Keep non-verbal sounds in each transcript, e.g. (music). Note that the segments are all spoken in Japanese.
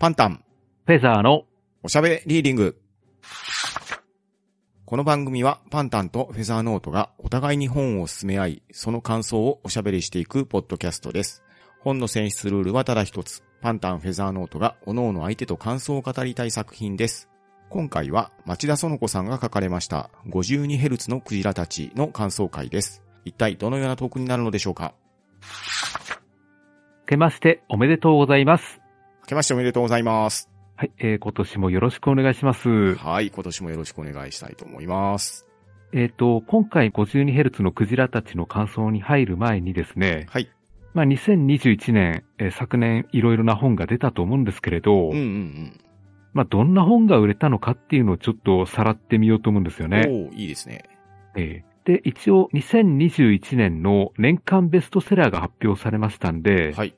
パンタン、フェザーのおしゃべりリーディング。この番組はパンタンとフェザーノートがお互いに本を進め合い、その感想をおしゃべりしていくポッドキャストです。本の選出ルールはただ一つ。パンタン、フェザーノートが各々相手と感想を語りたい作品です。今回は町田園子さんが書かれました 52Hz のクジラたちの感想会です。一体どのようなトークになるのでしょうか？明けましておめでとうございます。明けましておめでとうございます。はい、えー、今年もよろしくお願いします。はい、今年もよろしくお願いしたいと思います。えっ、と、今回 52Hz のクジラたちの感想に入る前にですね、はい。まあ、2021年、えー昨年いろいろな本が出たと思うんですけれど、うんうんうん。まあ、どんな本が売れたのかっていうのをちょっとさらってみようと思うんですよね。おーいいですね。えーで、一応2021年の年間ベストセラーが発表されましたんで、はい。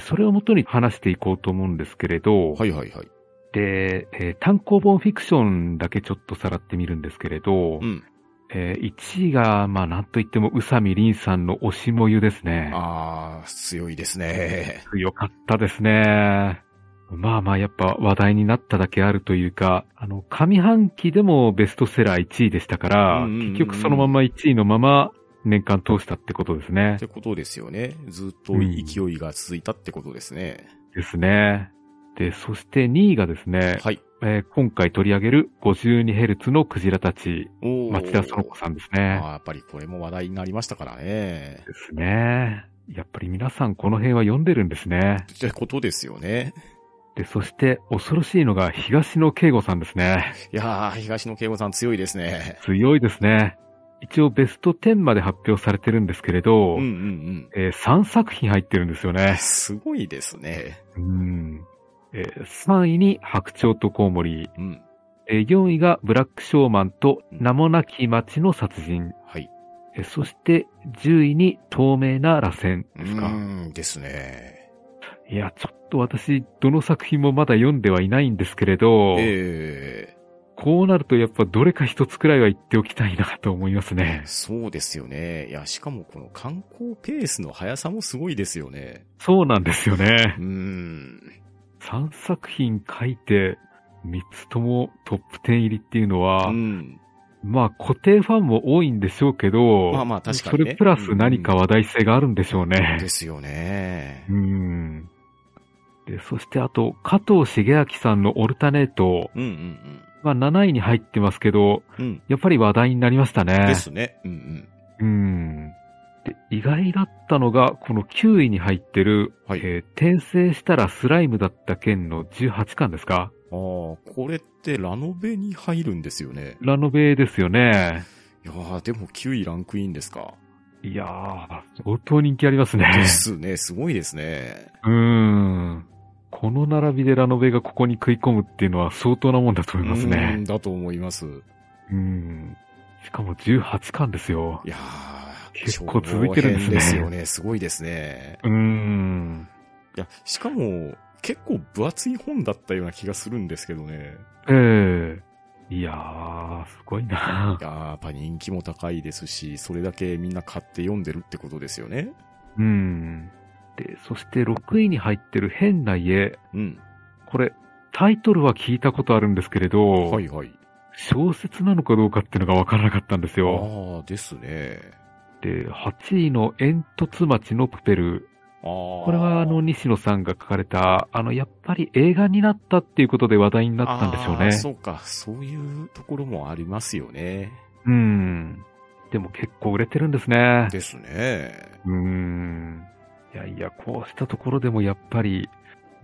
それをもとに話していこうと思うんですけれど、はいはいはい。で、えー単行本フィクションだけちょっとさらってみるんですけれど、うん。え1位が、まあなんといっても宇佐美凛さんの推しもゆですね。あー、強いですね。強かったですね。まあまあやっぱ話題になっただけあるというか、あの、上半期でもベストセラー1位でしたから、うんうんうんうん結局そのまま1位のまま年間通したってことですねっ。てことですよね。ずっと勢いが続いたってことですね。ですね。で、そして2位がですね、はい。えー今回取り上げる 52Hz のクジラたち、町田園子さんですね。やっぱりこれも話題になりましたからね。ですね。やっぱり皆さんこの辺は読んでるんですね。ってことですよね。で、そして恐ろしいのが東野圭吾さんですね。いやー、東野圭吾さん強いですね。強いですね。一応ベスト10まで発表されてるんですけれど、うんうんうん。え3作品入ってるんですよね。すごいですね。うん。えー3位に白鳥とコウモリ、うん。えー4位がブラックショーマンと名もなき町の殺人、はい。えーそして10位に透明な螺旋うですか。ーんですね。いや、ちょっと私、どの作品もまだ読んではいないんですけれど、えこうなるとやっぱどれか一つくらいは言っておきたいなと思いますえね。そうですよね。いや、しかもこの観光ペースの速さもすごいですよね。そうなんですよねう。ーん。3作品書いて、3つともトップ10入りっていうのは、うん。まあ固定ファンも多いんでしょうけど、まあまあ確かにねそれプラス何か話題性があるんでしょうね。ですよねう。ん。で、そしてあと、加藤茂明さんのオルタネート、うんうんまあ7位に入ってますけど、うん。うん。やっぱり話題になりましたね。ですね。うんうん。うん。で、意外だったのが、この9位に入ってる、はいえー転生したらスライムだった件の18巻ですか？ああ、これってラノベに入るんですよね。ラノベですよね。いやー、でも9位ランクインですか？いやー、相当人気ありますね。ですね。すごいですね。うーん。この並びでラノベがここに食い込むっていうのは相当なもんだと思いますうーねん。だと思います。うん。しかも18巻ですよ。いやー、結構続いてるんですねですよね。すごいですね。うーん。いや、しかも、結構分厚い本だったような気がするんですけどね。ええいやー、すごいな。いやー、やっぱ人気も高いですし、それだけみんな買って読んでるってことですよね。うん。で、そして6位に入ってる変な家。うん。これ、タイトルは聞いたことあるんですけれど、はいはい。小説なのかどうかっていうのがわからなかったんですよ。ああ、ですね。で、8位の煙突町のプペル。これはあの、西野さんが書かれた、あの、やっぱり映画になったっていうことで話題になったんでしょうね。そうか、そういうところもありますよね。うん。でも結構売れてるんですね。ですね。うーん。いやいや、こうしたところでもやっぱり、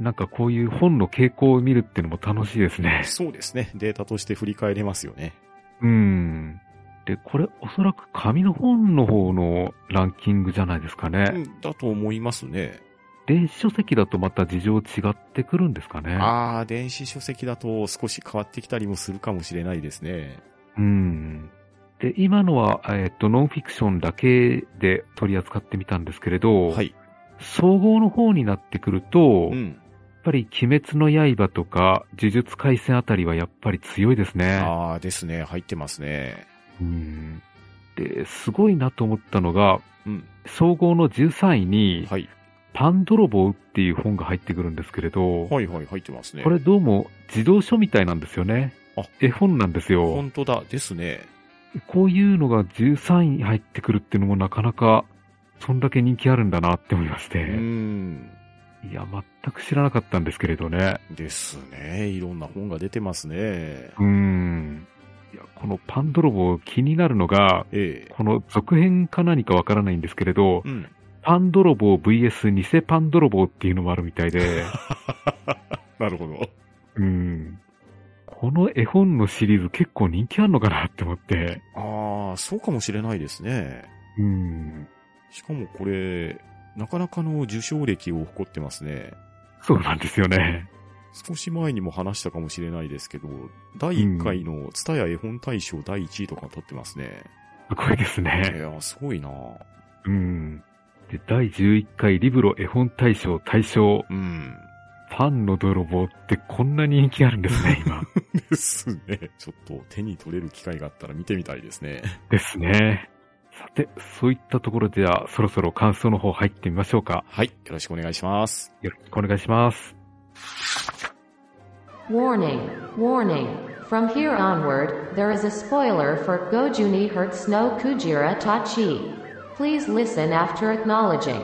なんかこういう本の傾向を見るっていうのも楽しいですね。そうですね。データとして振り返れますよね。うん。で、これおそらく紙の本の方のランキングじゃないですかうね。ん、だと思いますね。電子書籍だとまた事情違ってくるんですかね。ああ、電子書籍だと少し変わってきたりもするかもしれないですね。うん。で、今のは、えっ、と、ノンフィクションだけで取り扱ってみたんですけれど、はい。総合の方になってくると、やっうん。ぱり鬼滅の刃とか呪術廻戦あたりはやっぱり強いですね。ああ、ですね。入ってますね。うん。で、すごいなと思ったのが、うん。総合の13位に、はい。パン泥棒っていう本が入ってくるんですけれど、はいはい、入ってますね。これどうも児童書みたいなんですよね。あ絵本なんですよ。本当だ、ですね。こういうのが13位に入ってくるっていうのもなかなか、そんだけ人気あるんだなって思いましうて。ん。いや、全く知らなかったんですけれどね。ですね。いろんな本が出てますね。うーん。いや、このパン泥棒気になるのが、ええ。この続編か何かわからないんですけれど、うん。パン泥棒 VS 偽パン泥棒っていうのもあるみたいで、(laughs) なるほど。うーん。この絵本のシリーズ結構人気あるのかなって思って、ああ、そうかもしれないですね。うーん。しかもこれ、なかなかの受賞歴を誇ってますね。そうなんですよね。少し前にも話したかもしれないですけど、第1回のツタヤ絵本大賞第1位とか取ってますね。すごいですいね。や、すごいなうん。で、第11回リブロ絵本大賞大賞、うん。パンの泥棒ってこんなに人気あるんですね、今。(laughs) ですね。ちょっと手に取れる機会があったら見てみたいですね。ですね。さて、そういったところでは、そろそろ感想の方入ってみましょうか。はい。よろしくお願いします。よろしくお願いします。Warning, warning. From here onward, there is a spoiler for Gojuni Hertz no Kujira Tachi. Please listen after acknowledging.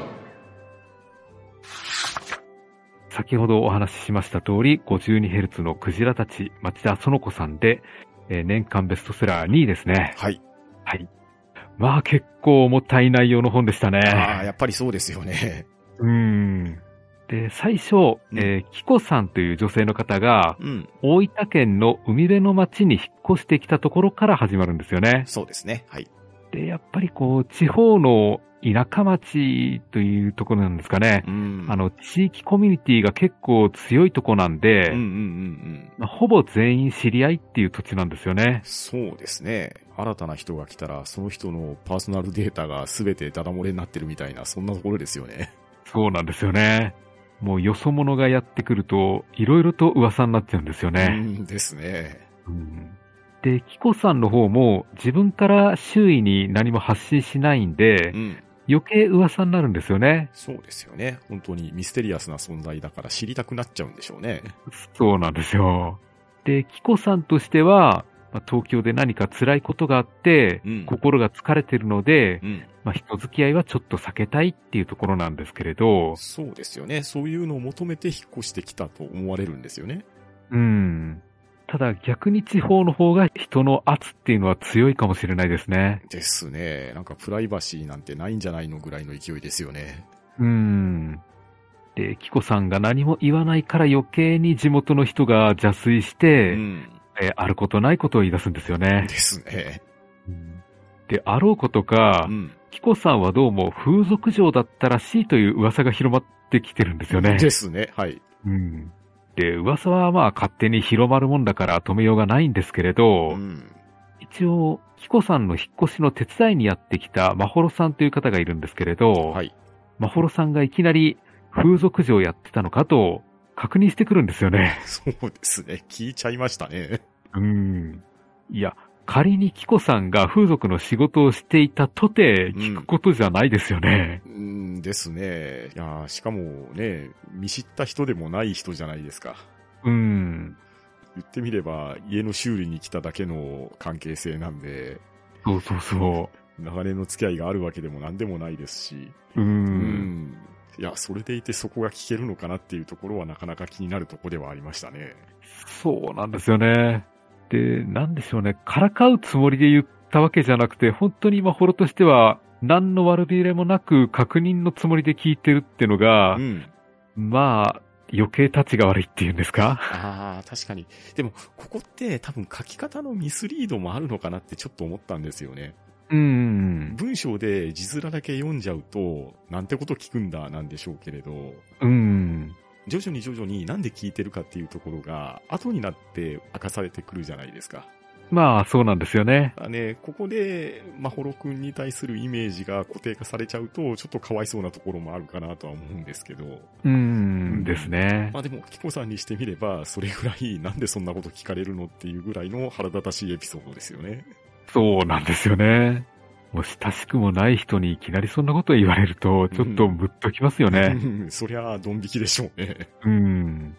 先ほどお話ししました通り、52Hz のクジラたち、町田園子さんで、えー年間ベストセラー2位ですね。はい。はい。まあ結構重たい内容の本でしたね。ああ、やっぱりそうですよね。うーん。で、最初、うんえーキコさんという女性の方が、うん。大分県の海辺の町に引っ越してきたところから始まるんですよね。そうですね。はい。で、やっぱりこう、地方の田舎町というところなんですかね。うん。あの、地域コミュニティが結構強いとこなんで、うんうんうんうん。まあほぼ全員知り合いっていう土地なんですよね。そうですね。新たな人が来たら、その人のパーソナルデータが全てダダ漏れになってるみたいな、そんなところですよね。そうなんですよね。もうよそ者がやってくると、いろいろと噂になっちゃうんですようね。んですね。うんで、キコさんの方も自分から周囲に何も発信しないんでう、ん。余計噂になるんですよね。そうですよね。本当にミステリアスな存在だから知りたくなっちゃうんでしょうね。そうなんですよ。で、キコさんとしては、まあ東京で何か辛いことがあって、うん心が疲れてるので、うん。まあ、人付き合いはちょっと避けたいっていうところなんですけれど、そうですよね。そういうのを求めて引っ越してきたと思われるんですよね。うん。ただ逆に地方の方が人の圧っていうのは強いかもしれないですね。ですね。なんかプライバシーなんてないんじゃないのぐらいの勢いですよね。うん。で、キコさんが何も言わないから余計に地元の人が邪推して、うん。えーあることないことを言い出すんですよねで。すね。うんで、あろうことかう、ん。キコさんはどうも風俗嬢だったらしいという噂が広まってきてるんですよね。ですね。はい。うん。で、噂はまあ勝手に広まるもんだから止めようがないんですけれど、うん。一応、キコさんの引っ越しの手伝いにやってきたマホロさんという方がいるんですけれど、はい。マホロさんがいきなり風俗嬢やってたのかと確認してくるんですよね。そうですね。聞いちゃいましたね。うん。いや、仮にキコさんが風俗の仕事をしていたとて聞くことじゃないですよね。うんですね。いやーしかもね、見知った人でもない人じゃないですか。うん。言ってみれば、家の修理に来ただけの関係性なんで、そうそうそ長年の付き合いがあるわけでも何でもないですし、う。う。うんん。いや、それでいてそこが聞けるのかなっていうところはなかなか気になるところではありましたね。そうなんですよね。で、なんでしょうね。からかうつもりで言ったわけじゃなくて、本当に今、ホロとしては、何の悪びれもなく確認のつもりで聞いてるってのがう、ん。まあ、余計立ちが悪いっていうんですか？ああ、確かに。でも、ここって多分書き方のミスリードもあるのかなってちょっと思ったんですよね。うん。文章で字面だけ読んじゃうと、なんてこと聞くんだなんでしょうけれど、うん。徐々に徐々になんで聞いてるかっていうところが、後になって明かされてくるじゃないですか。まあ、そうなんですよね。あね、ここで、まほろくんに対するイメージが固定化されちゃうと、ちょっとかわいそうなところもあるかなとは思うんですけど、うん、ですね。まあでも、キコさんにしてみれば、それぐらい、なんでそんなこと聞かれるのっていうぐらいの腹立たしいエピソードですよね。そうなんですよね。もう親しくもない人にいきなりそんなこと言われると、ちょっとムッときますよね。うんそりゃ、ドン引きでしょうね。うん。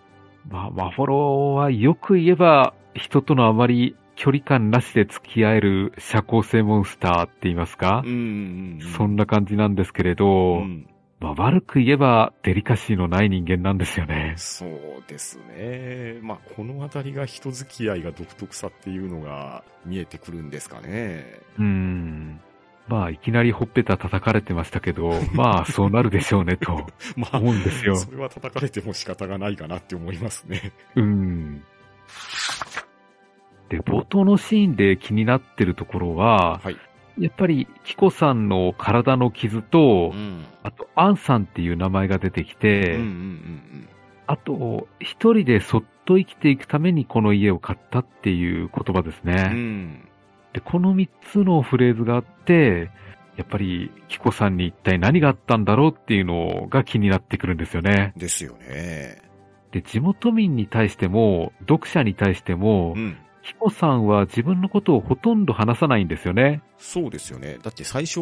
まあ、マフォロはよく言えば、人とのあまり距離感なしで付き合える社交性モンスターって言いますか、うんうんうん。そんな感じなんですけれど、うんまあ、悪く言えばデリカシーのない人間なんですよね。そうですね。まあ、このあたりが人付き合いが独特さっていうのが見えてくるんですかね。うん。まあ、いきなりほっぺた叩かれてましたけど、(laughs) まあ、そうなるでしょうね、と (laughs) まあ、思うんですよ。それは叩かれても仕方がないかなって思いますね。うん。で、冒頭のシーンで気になってるところは、はい。やっぱり、キコさんの体の傷と、ん。あと、アンさんっていう名前が出てきうんて、うんうんあと、一人でそっと生きていくためにこの家を買ったっていう言葉ですうん。うね。ん。で、この三つのフレーズがあって、やっぱり、キコさんに一体何があったんだろうっていうのが気になってくるんですよね。ですよね。で、地元民に対しても、読者に対してもう、ん。キコさんは自分のことをほとんど話さないんですよね。そうですよね。だって最初、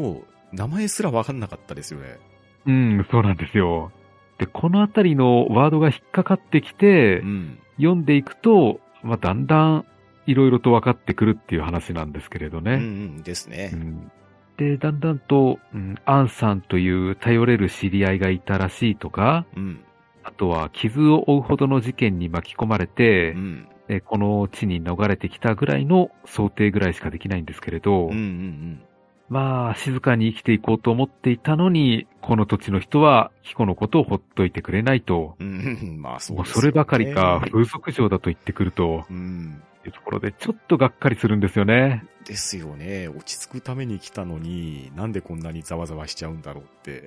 名前すらわかんなかったですよね。うん、そうなんですよ。で、このあたりのワードが引っかかってきて、うん。読んでいくと、まあ、だんだんいろいろと分かってくるっていう話なんですけれどうんうね。んですねう。んで、だんだんと、うん、アンさんという頼れる知り合いがいたらしいとか、うん。あとは傷を負うほどの事件に巻き込まれてう、ん。えこの地に逃れてきたぐらいの想定ぐらいしかできないんですけれど、うんうんまあ、静かに生きていこうと思っていたのに、この土地の人は、キコのことをほっといてくれないと、うん。うん。まあそうねそればかりか、風俗嬢だと言ってくると、うん。いうところで、ちょっとがっかりするんですよね。ですよね。落ち着くために来たのに、なんでこんなにざわざわしちゃうんだろうって。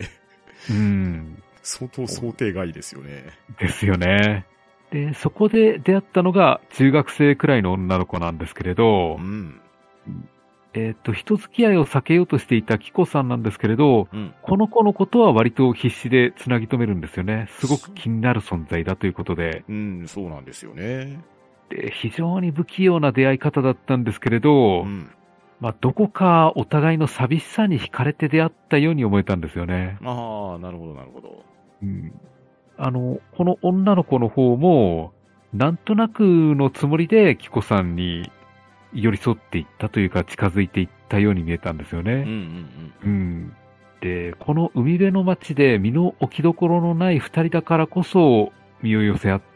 うん。相当想定外ですよね。ですよね。で、そこで出会ったのが中学生くらいの女の子なんですけれどう、ん。えっ、と、人付き合いを避けようとしていたキコさんなんですけれど、うん。この子のことは割と必死で繋ぎ止めるんですよね。すごく気になる存在だということで。うん、そうなんですよね。で、非常に不器用な出会い方だったんですけれど、うん。まあ、どこかお互いの寂しさに惹かれて出会ったように思えたんですよね。ああ、なるほど、なるほど。うん。あの、この女の子の方も、なんとなくのつもりで、キコさんに寄り添っていったというか、近づいていったように見えたんですようんうんね。うん。で、この海辺の街で身の置きどころのない二人だからこそ、身を寄せ合った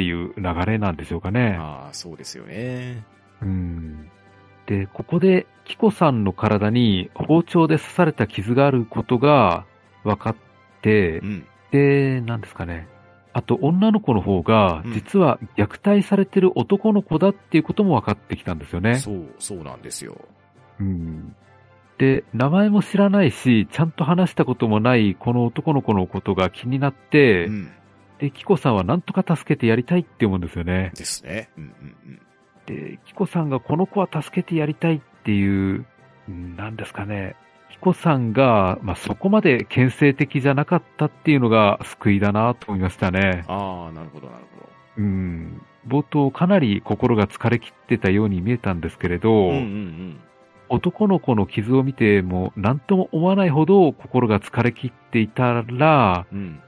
っていう流れなんでしょうかうん。ね。ああ、そうですよね。うん。で、ここで、キコさんの体に包丁で刺された傷があることが分かってう、ん。で、なんですかね。あと、女の子の方がうん、実は虐待されてる男の子だっていうことも分かってきたんですよね。そう、そうなんですよ。うん。で、名前も知らないし、ちゃんと話したこともないこの男の子のことが気になって、うん。で、キコさんはなんとか助けてやりたいって思うんですよね。ですね。うんうんで、キコさんがこの子は助けてやりたいっていう、うんなんですかね。キコさんが、まあ、そこまで牽制的じゃなかったっていうのが救いだなと思いましたね。ああ、なるほど、なるほど。うん。冒頭かなり心が疲れ切ってたように見えたんですけれど、うんうん男の子の傷を見ても何とも思わないほど心が疲れ切っていたら、うん。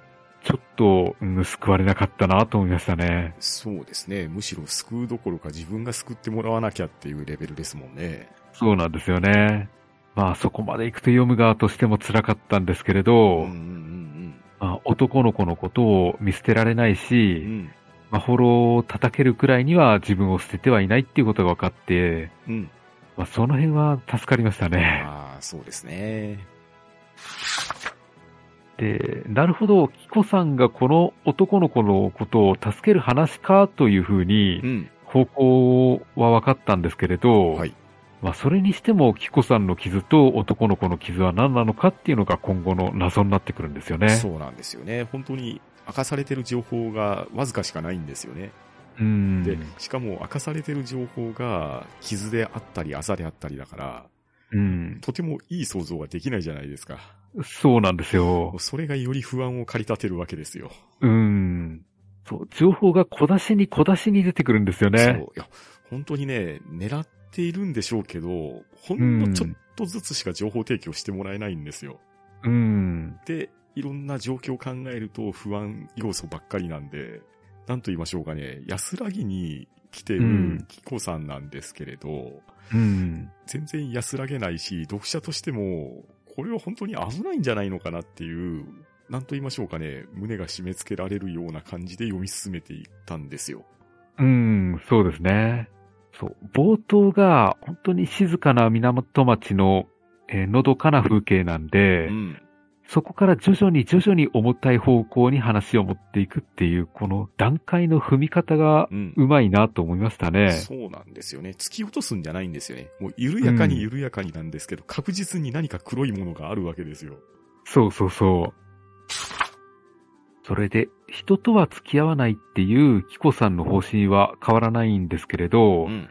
うん。ちょっと、うん救われなかったなと思いましたね。そうですね。むしろ救うどころか自分が救ってもらわなきゃっていうレベルですもんね。そうなんですよね。まあそこまで行くと読む側としても辛かったんですけれど、うんうんまあ、男の子のことを見捨てられないうんうん。うし、ん。まあ、フォローを叩けるくらいには自分を捨ててはいないっていうことが分かって、うん。まあ、その辺は助かりましたね。ああ、そうですね。で、なるほど、キコさんがこの男の子のことを助ける話かというふうにう、ん。方向は分かったんですけれど、はい。まあ、それにしても、キコさんの傷と男の子の傷は何なのかっていうのが今後の謎になってくるんですよね。そうなんですよね。本当に明かされてる情報がわずかしかないんですよね。うん。で、しかも明かされてる情報が傷であったり、あざであったりだから、うん。とてもいい想像ができないじゃないですか。そうなんですよ。それがより不安を駆り立てるわけですよ。うん。そう、情報が小出しに小出しに出てくるんですよそう。ね。いや、本当にね、狙っているんでしょうけど、ほんのちょっとずつしか情報提供してもらえないんですよ。うん。で、いろんな状況を考えると不安要素ばっかりなんで、なんと言いましょうかね、安らぎに来てうるんキコさんなんですけれど、うん。全然安らげないし、読者としても、これは本当に危ないんじゃないのかなっていう、なんと言いましょうかね、胸が締め付けられるような感じで読み進めていったんですよ。うん、そうですね。そう。冒頭が本当に静かな港町の、えーのどかな風景なんで、うん。そこから徐々に徐々に重たい方向に話を持っていくっていう、この段階の踏み方がうん。うまいなと思いましたね。そうなんですよね。突き落とすんじゃないんですよね。もう緩やかに緩やかになんですけど、確実に何か黒いものがあるわけですよ。そうそうそう。それで、人とは付き合わないっていうキコさんの方針は変わらないんですけれど、うん。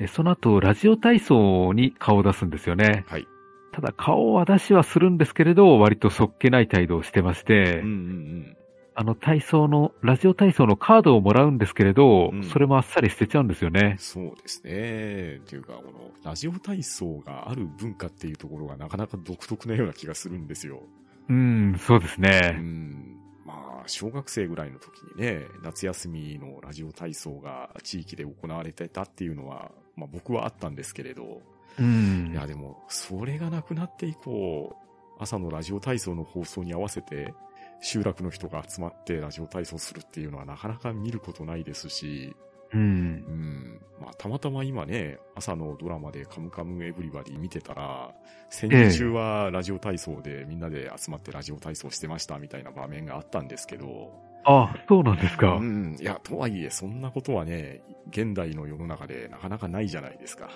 えその後、ラジオ体操に顔を出すんですよね。はい。ただ、顔は出しはするんですけれど、割とそっけない態度をしてまして、うんうんあの体操の、ラジオ体操のカードをもらうんですけれど、うんそれもあっさり捨てちゃうんですようん。ね。そうですね。っていうか、この、ラジオ体操がある文化っていうところがなかなか独特なような気がするんですよ。うん、そうですうね。ん。まあ、小学生ぐらいの時にね、夏休みのラジオ体操が地域で行われてたっていうのは、まあ僕はあったんですけれど、うん。いやでも、それがなくなって以降、朝のラジオ体操の放送に合わせて、集落の人が集まってラジオ体操するっていうのはなかなか見ることないですし、うんう。ん。まあ、たまたま今ね、朝のドラマでカムカムエヴリバディ見てたら、戦時中はラジオ体操でみんなで集まってラジオ体操してましたみたいな場面があったんですけど、あ、そうなんですか。うん。いや、とはいえ、そんなことはね、現代の世の中でなかなかないじゃないですか。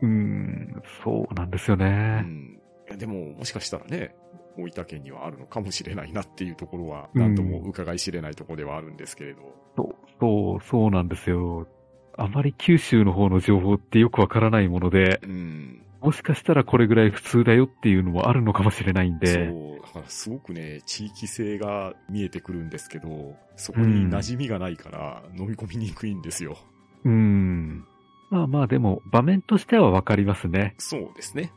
うん、そうなんですようね。ん。いや、でも、もしかしたらね、大分県にはあるのかもしれないなっていうところは、うんなんとも伺い知れないところではあるんですけれど。そう、そう、そうなんですよ。あまり九州の方の情報ってよくわからないもので、うん。もしかしたらこれぐらい普通だよっていうのもあるのかもしれないんで、そう、だからすごくね、地域性が見えてくるんですけど、そこに馴染みがないから飲み込みにくいんですよ。うん。まあまあでも場面としてはわかりますね。そうですね。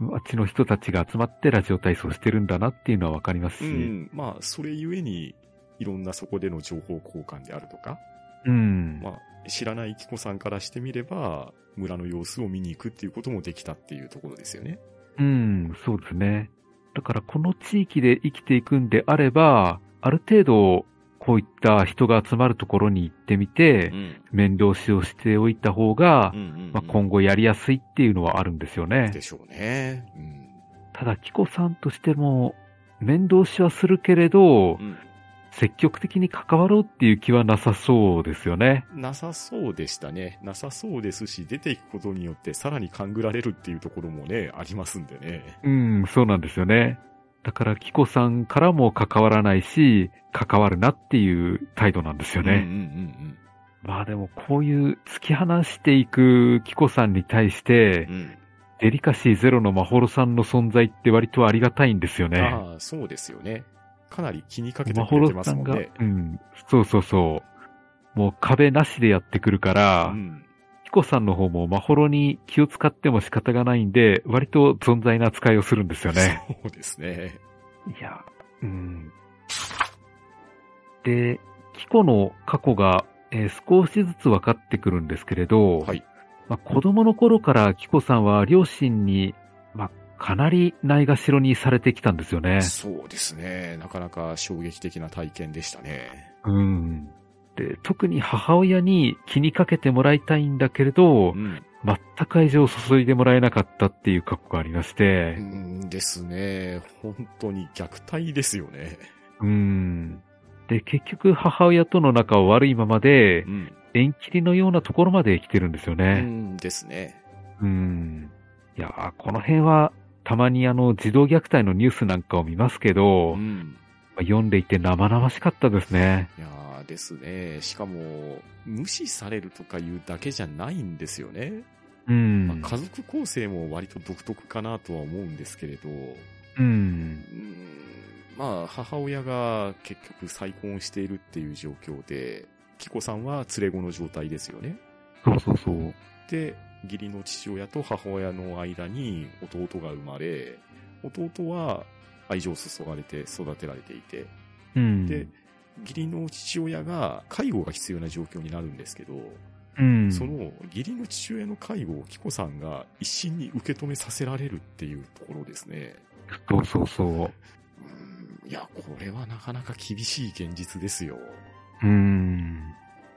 うん。うんあっちの人たちが集まってラジオ体操してるんだなっていうのはわかりますし、うん。まあ、それゆえに、いろんなそこでの情報交換であるとか、うん。まあ、知らないキコさんからしてみれば、村の様子を見に行くっていうこともできたっていうところですよね。うん、そうですね。だからこの地域で生きていくんであれば、ある程度、こういった人が集まるところに行ってみて、ん。面倒しをしておいた方が、うんうんうんまあ、今後やりやすいっていうのはあるんですよねで。しょうね。うん。ただ、キコさんとしても、面倒しはするけれど、うん積極的に関わろうっていう気はなさそうですよね。なさそうでしたね。なさそうですし、出ていくことによってさらに勘ぐられるっていうところもね、ありますんでね。うん、そうなんですよね。だから、キコさんからも関わらないし、関わるなっていう態度なんですようんうんね。まあでも、こういう突き放していくキコさんに対してうんうん。、うん。デリカシーゼロのマホロさんの存在って割とありがたいんですよね。ああ、そうですよね。かなり気にかけてマホロくれてますさんんね。うん、そうそうそう。もう壁なしでやってくるから、うん。キコさんの方もマホロに気を使っても仕方がないんで、割と存在な扱いをするんですよね。そうですね。いや、うん。で、キコの過去が、えー少しずつ分かってくるんですけれど、はい。まあ、子供の頃からキコさんは両親に、まあ、かなりないがしろにされてきたんですよね。そうですね。なかなか衝撃的な体験でしたね。うん。で、特に母親に気にかけてもらいたいんだけれど、うん。全く愛情を注いでもらえなかったっていう過去がありましてう、んですね。本当に虐待ですよね。うん。で、結局母親との仲は悪いままでう、ん。縁切りのようなところまで来てるんですようね。んですね。うん。いやー、この辺は、たまにあの、児童虐待のニュースなんかを見ますけど、まうん。あ読んでいて生々しかったですね。いやーですね。しかも、無視されるとかいうだけじゃないんですよね。うん。まあ、家族構成も割と独特かなとは思うんですけれど、うん。うんまあ、母親が結局再婚しているっていう状況で、キコさんは連れ子の状態ですよね。そうそうそう。で、義理の父親と母親の間に弟が生まれ、弟は愛情を注がれて育てられていて、うん。で、義理の父親が介護が必要な状況になるんですけど、うん。その義理の父親の介護をキコさんが一心に受け止めさせられるっていうところですね。そうそうそう。うんいや、これはなかなか厳しい現実ですよ。うん。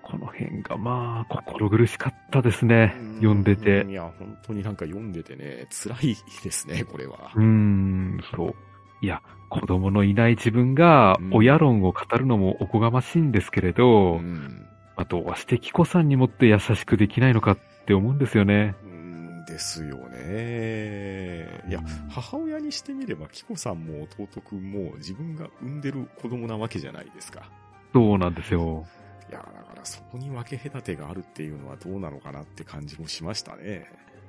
この辺がまあ、心苦しかったですね。読んでてう。いや、本当になんか読んでてね、辛いですね、これは。うーん、そう。いや、子供のいない自分がうん親論を語るのもおこがましいんですけれど、うんまあ、どうしてキコさんにもって優しくできないのかって思うんですよね。うんですよね。いやうん、母親にしてみれば、キコさんも弟くんも自分が産んでる子供なわけじゃないですか。そうなんですよ。いや、だからそこに分け隔てがあるっていうのはどうなのかなって感じもしましたね。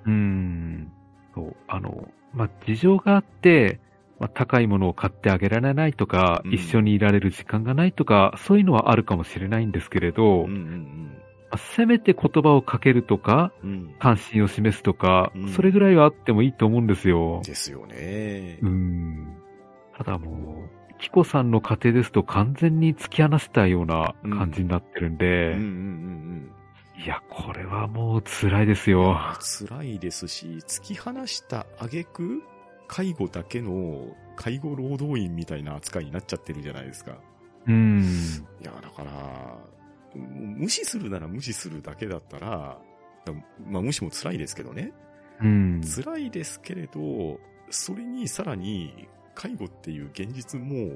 うーん。そう、あの、まあ、事情があって、まあ、高いものを買ってあげられないとか、うん一緒にいられる時間がないとか、そういうのはあるかもしれないんですけれど、うんうんまあせめて言葉をかけるとか、うん。うん。関心を示すとか、うんそれぐらいはあってもいいと思うんですよ。ですよねう。ん。ただもう、キコさんの家庭ですと完全に突き放したような感じになってるんうんで、うんうんいや、これはもう辛いですよ。うん。辛いですし、突き放した挙句、介護だけの介護労働員みたいな扱いになっちゃってるじゃないですか。うん。いや、だから、無視するなら無視するだけだったら、だまあ無視も辛いですけどね。うん。辛いですけれど、それにさらに介護っていう現実も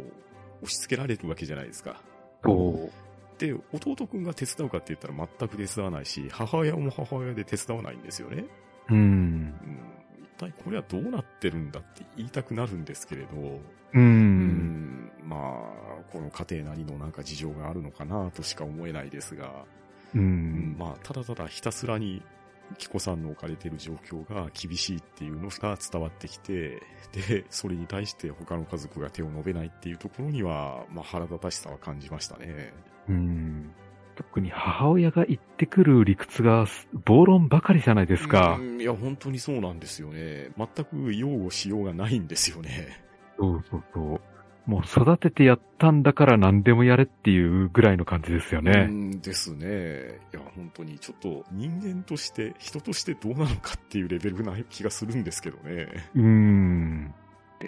押し付けられるわけじゃないですか。そう。で、弟くんが手伝うかって言ったら全く手伝わないし、母親も母親で手伝わないんですよね。うん。体これはどうなってるんだって言いたくなるんですけれど、う。うんん、まあ、この家庭なりのなんか事情があるのかなとしか思えないですが、ううんん。まあ、ただただひたすらに、キコさんの置かれている状況が厳しいっていうのが伝わってきて、で、それに対して他の家族が手を伸べないっていうところには、まあ腹立たしさは感じましたね。うん。特に母親が言ってくる理屈が暴論ばかりじゃないですかう。んいや、本当にそうなんですよね。全く擁護しようがないんですよね。そうそうそう。もう育ててやったんだから何でもやれっていうぐらいの感じですようね。んですね。いや、本当にちょっと人間として、人としてどうなのかっていうレベルな気がするんですけどね。うん。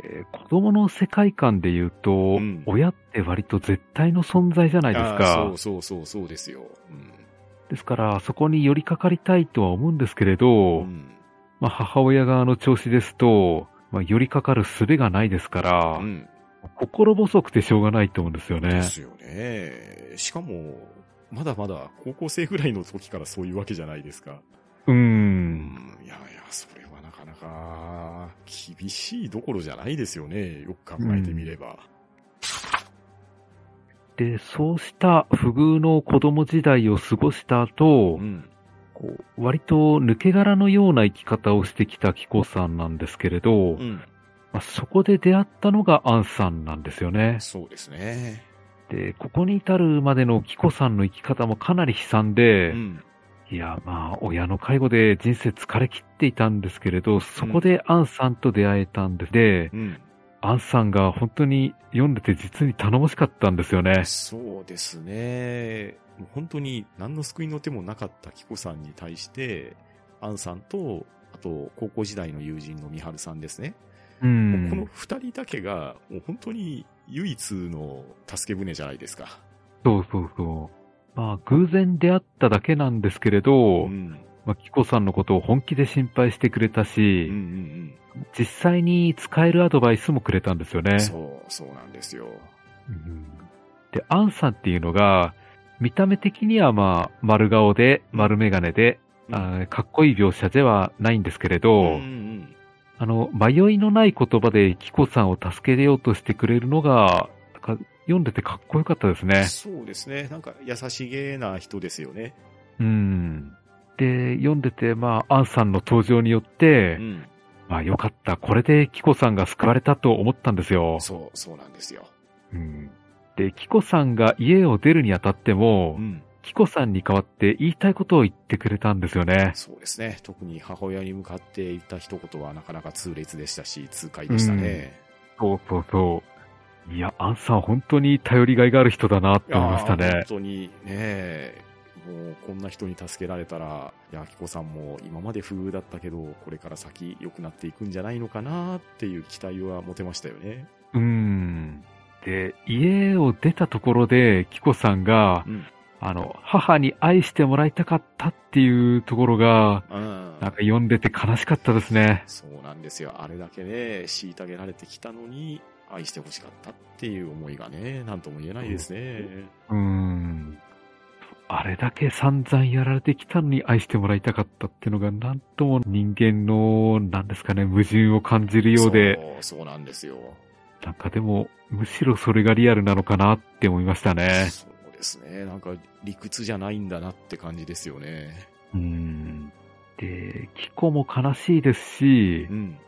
で、子供の世界観で言うと、ん親って割と絶対の存在じゃないですか。そうそうそうそうですよ。うんですから、そこに寄りかかりたいとは思うんですけれど、うんまあ、母親側の調子ですと、まあ、寄りかかる術がないですから、うん心細くてしょうがないと思うんですよねで。すよね。しかも、まだまだ高校生ぐらいの時からそういうわけじゃないですか。う。うんいやいや、それはなかなか厳しいどころじゃないですよね。よく考えてみれば。で、そうした不遇の子供時代を過ごした後、うん。こう割と抜け殻のような生き方をしてきたキコさんなんですけれど、うん。まあ、そこで出会ったのがアンさんなんですよね。そうですね。で、ここに至るまでのキコさんの生き方もかなり悲惨で、うん。いや、まあ、親の介護で人生疲れ切っていたんですけれど、そこでアンさんと出会えたんで、で、うん。アンさんが本当に読んでて実に頼もしかったんですよね。そうですね。もう本当に何の救いの手もなかったキコさんに対して、アンさんと、あと、高校時代の友人のミハルさんですね。う。もうこの二人だけが、もう本当に唯一の助け舟じゃないですか。そうそうそう。まあ、偶然出会っただけなんですけれど、うん。まあ、キコさんのことを本気で心配してくれたうんし、うん実際に使えるアドバイスもくれたんですよねうん。。そう、そうなんですよ。うんで、アンさんっていうのが、見た目的にはまあ、丸顔で、丸眼鏡で、あーかっこいい描写ではないんですけれど、うんうんあの、迷いのない言葉でキコさんを助けようとしてくれるのが、読んでてかっこよかったですうん。ね。そうですね。なんか優しげな人ですよね。うん。で、読んでて、まあ、アンさんの登場によって、うん。まあ、よかった。これでキコさんが救われたと思ったんですよ。そう、そうなんですよ。うん。で、キコさんが家を出るにあたっても、うん。キコさんに代わって言いたいことを言ってくれたんですよね。そうですね。特に母親に向かって言った一言はなかなか痛烈でしたし、痛快でしたね。そうそうそう。いや、アンさん本当に頼りがいがある人だなって思いましたね。本当にね、もうこんな人に助けられたら、いや、キコさんも今まで不遇だったけど、これから先良くなっていくんじゃないのかなっていう期待は持てましたよね。うん。で、家を出たところで、キコさんが、うん。あの、母に愛してもらいたかったっていうところが、うんなんか読んでて悲しかったですね。そうなんですよ。あれだけね、虐げられてきたのに、愛してほしかったっていう思いがね、なんとも言えないですね。うん。あれだけ散々やられてきたのに愛してもらいたかったっていうのが、なんとも人間の、なんですかね、矛盾を感じるようで、そう、そうなんですよ。なんかでも、むしろそれがリアルなのかなって思いましたね。そうですね。なんか理屈じゃないんだなって感じですよね。うん。で、キコも悲しいですしう、ん。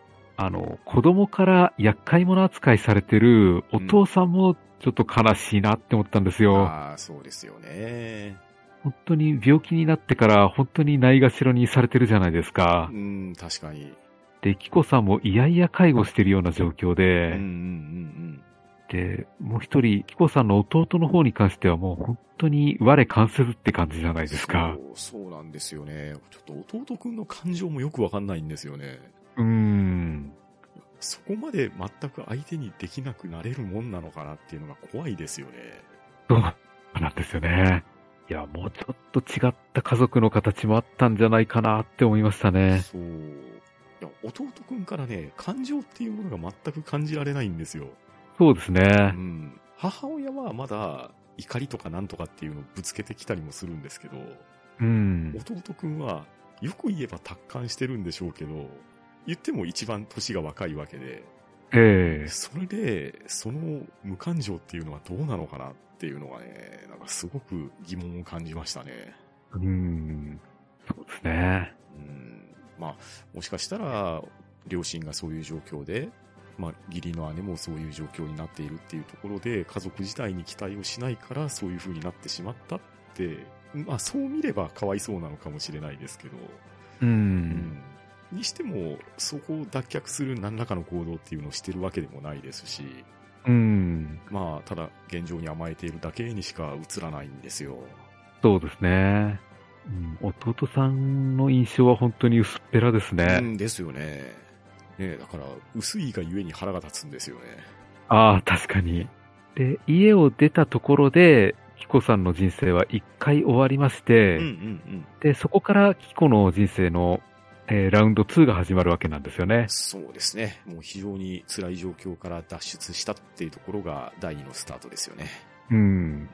あの、子供から厄介者扱いされてるお父さんもちょっと悲しいなって思ったんですよ。ああ、そうですよね。本当に病気になってから本当にないがしろにされてるじゃないですかう。ん、確かに。で、キコさんもいやいや介護してるような状況うん、うん、で、うん、で、もう一人、キコさんの弟の方に関してはもう本当に我関せずって感じじゃないですか。そう、そうなんですよね。ちょっと弟くんの感情もよくわかんないんですよね。そこまで全く相手にできなくなれるもんなのかなっていうのが怖いですよね。そうなんですよね。いや、もうちょっと違った家族の形もあったんじゃないかなって思いましたね。そう。いや、弟くんからね、感情っていうものが全く感じられないんですよ。そうですうね。ん。母親はまだ怒りとかなんとかっていうのをぶつけてきたりもするんですけど、うん。弟くんはよく言えば達観してるんでしょうけど、言っても一番年が若いわけで、ええそれで、その無感情っていうのはどうなのかなっていうのがね、なんかすごく疑問を感じましたね。うん。そうですね。うん。まあ、もしかしたら、両親がそういう状況で、まあ、義理の姉もそういう状況になっているっていうところで、家族自体に期待をしないから、そういう風になってしまったって、まあ、そう見ればかわいそうなのかもしれないですけど、う。うんにしても、そこを脱却する何らかの行動っていうのをしてるわけでもないですし、うん。まあ、ただ現状に甘えているだけにしか映らないんですよ。そうですね。うん、弟さんの印象は本当に薄っぺらですうね。んですよね。ねだから、薄いがゆえに腹が立つんですよね。ああ、確かに。で、家を出たところで、キコさんの人生は一回終わりまして、うんうんうん。で、そこからキコの人生の、えーラウンド2が始まるわけなんですよね。そうですね。もう非常に辛い状況から脱出したっていうところが第二のスタートですよね。うん。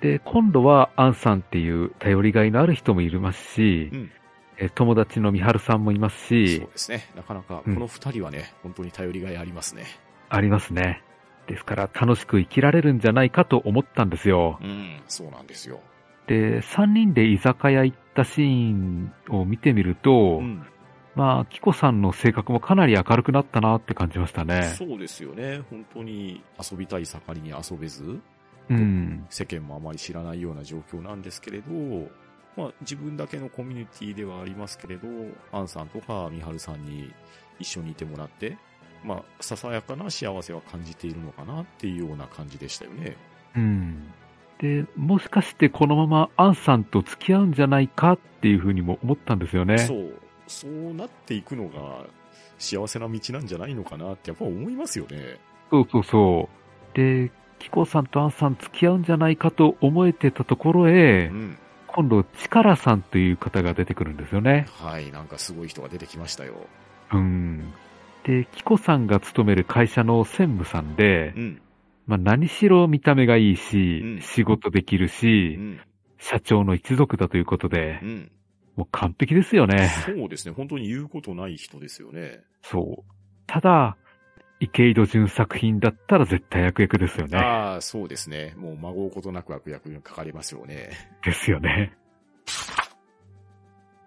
で、今度はアンさんっていう頼りがいのある人もいますし、うんえー友達のみはるさんもいますそうし、ですね。なかなかこうんの二人はね、本当に頼りがいありますね。ありますね。ですから楽しく生きられるんじゃないかと思ったんですよ。うん、そうなんですよ。で、3人で居酒屋行ったシーンを見てみると、うん。まあ、キコさんの性格もかなり明るくなったなって感じましたね。そうですよね。本当に遊びたい盛りに遊べず、うん。世間もあまり知らないような状況なんですけれど、まあ自分だけのコミュニティではありますけれど、アンさんとかミハルさんに一緒にいてもらって、まあささやかな幸せは感じているのかなっていうような感じでしたよね。うん。で、もしかしてこのままアンさんと付き合うんじゃないかっていうふうにも思ったんですよね。そう。そうなっていくのが幸せな道なんじゃないのかなってやっぱ思いますよね。そうそうそう。で、キコさんとアンさん付き合うんじゃないかと思えてたところへう、ん。今度、チカラさんという方が出てくるんですよね。はい。なんかすごい人が出てきましたよ。うん。で、キコさんが勤める会社の専務さんでう、ん。まあ何しろ見た目がいいし、うん仕事できるうし、ん。社長の一族だということでう、ん。もう完璧ですよね。そうですね。本当に言うことない人ですよね。そう。ただ、池井戸潤作品だったら絶対悪役ですよね。ああ、そうですね。もう孫うことなく悪役に書かれますよね。ですよね。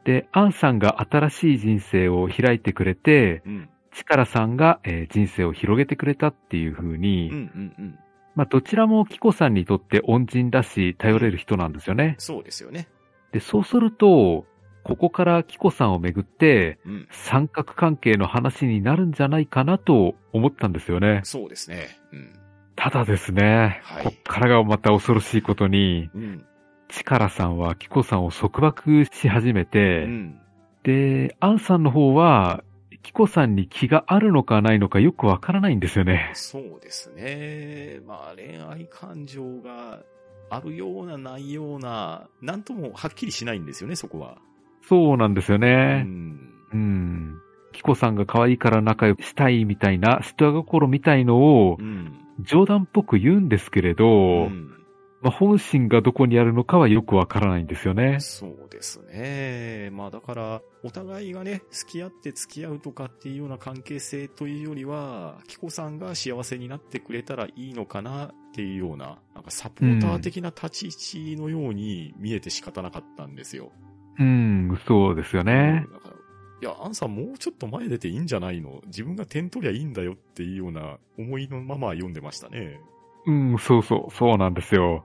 で、アンさんが新しい人生を開いてくれて、うん。チカラさんが、えー人生を広げてくれたっていう風に、うんうんうん。まあ、どちらもキコさんにとって恩人だし、頼れる人なんですよね。そうですよね。で、そうすると、ここからキコさんをめぐって、うん。三角関係の話になるんじゃないかなと思ったんですよね。そうですね。うん。ただですね、はいこっからがまた恐ろしいことに、うん。チカラさんはキコさんを束縛し始めうて、ん。で、アンさんの方は、キコさんに気があるのかないのかよくわからないんですよね。そうですね。まあ、恋愛感情があるような、ないような、なんともはっきりしないんですよね、そこは。そうなんですようね。ん。うん。キコさんが可愛いから仲良くしたいみたいな、人心みたいのをうん。冗談っぽく言うんですけれど、うんまあ、本心がどこにあるのかはよくわからないんですよね。そうですね。まあだから、お互いがね、付き合って付き合うとかっていうような関係性というよりは、キコさんが幸せになってくれたらいいのかなっていうような、なんかサポーター的な立ち位置のように見えて仕方なかったんですよ。うん、そうですよね。いや、アンさんもうちょっと前出ていいんじゃないの自分が点取りゃいいんだよっていうような思いのまま読んでましたね。うん、そうそう、そうなんですよ。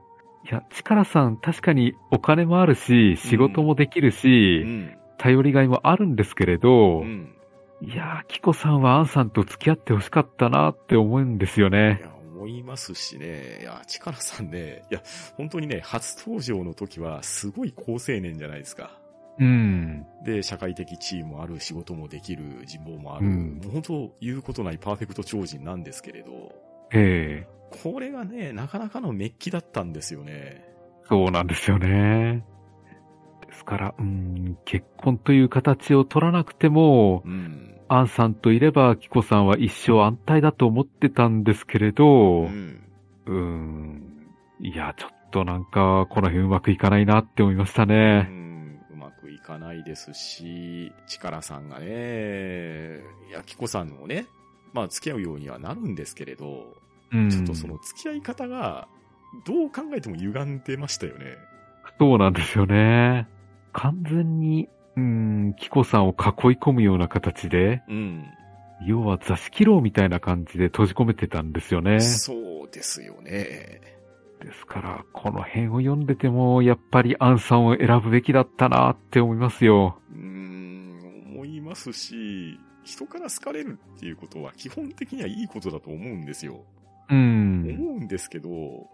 いや、チカラさん確かにお金もあるし、仕事もできるうし、ん。頼りがいもあるんですけれど、うん。いやー、キコさんはアンさんと付き合ってほしかったなって思うんですよいね。や、思いますしね。いや、チカラさんね、いや、本当にね、初登場の時はすごい好青年じゃないですか。うん。で、社会的地位もある、仕事もできる、人望もある、うんもう本当言うことないパーフェクト超人なんですけれど、ええこれがね、なかなかのメッキだったんですよね。そうなんですよね。ですから、うん、結婚という形を取らなくても、うん。アンさんといれば、キコさんは一生安泰だと思ってたんですけれど、うん。うーん。いや、ちょっとなんか、この辺うまくいかないなって思いましたうね。ん、うまくいかないですし、力さんがね、いや、キコさんもね、まあ付き合うようにはなるんですけれど、うん。ちょっとその付き合い方が、どう考えても歪んでましたよね。そうなんですよね。完全に、うん、キコさんを囲い込むような形で、うん。要は座敷牢みたいな感じで閉じ込めてたんですよね。そうですよね。ですから、この辺を読んでても、やっぱりアンさんを選ぶべきだったなって思いますよ。うーん、思いますし、人から好かれるっていうことは基本的にはいいことだと思うんですよ。うん。思うんですけど、好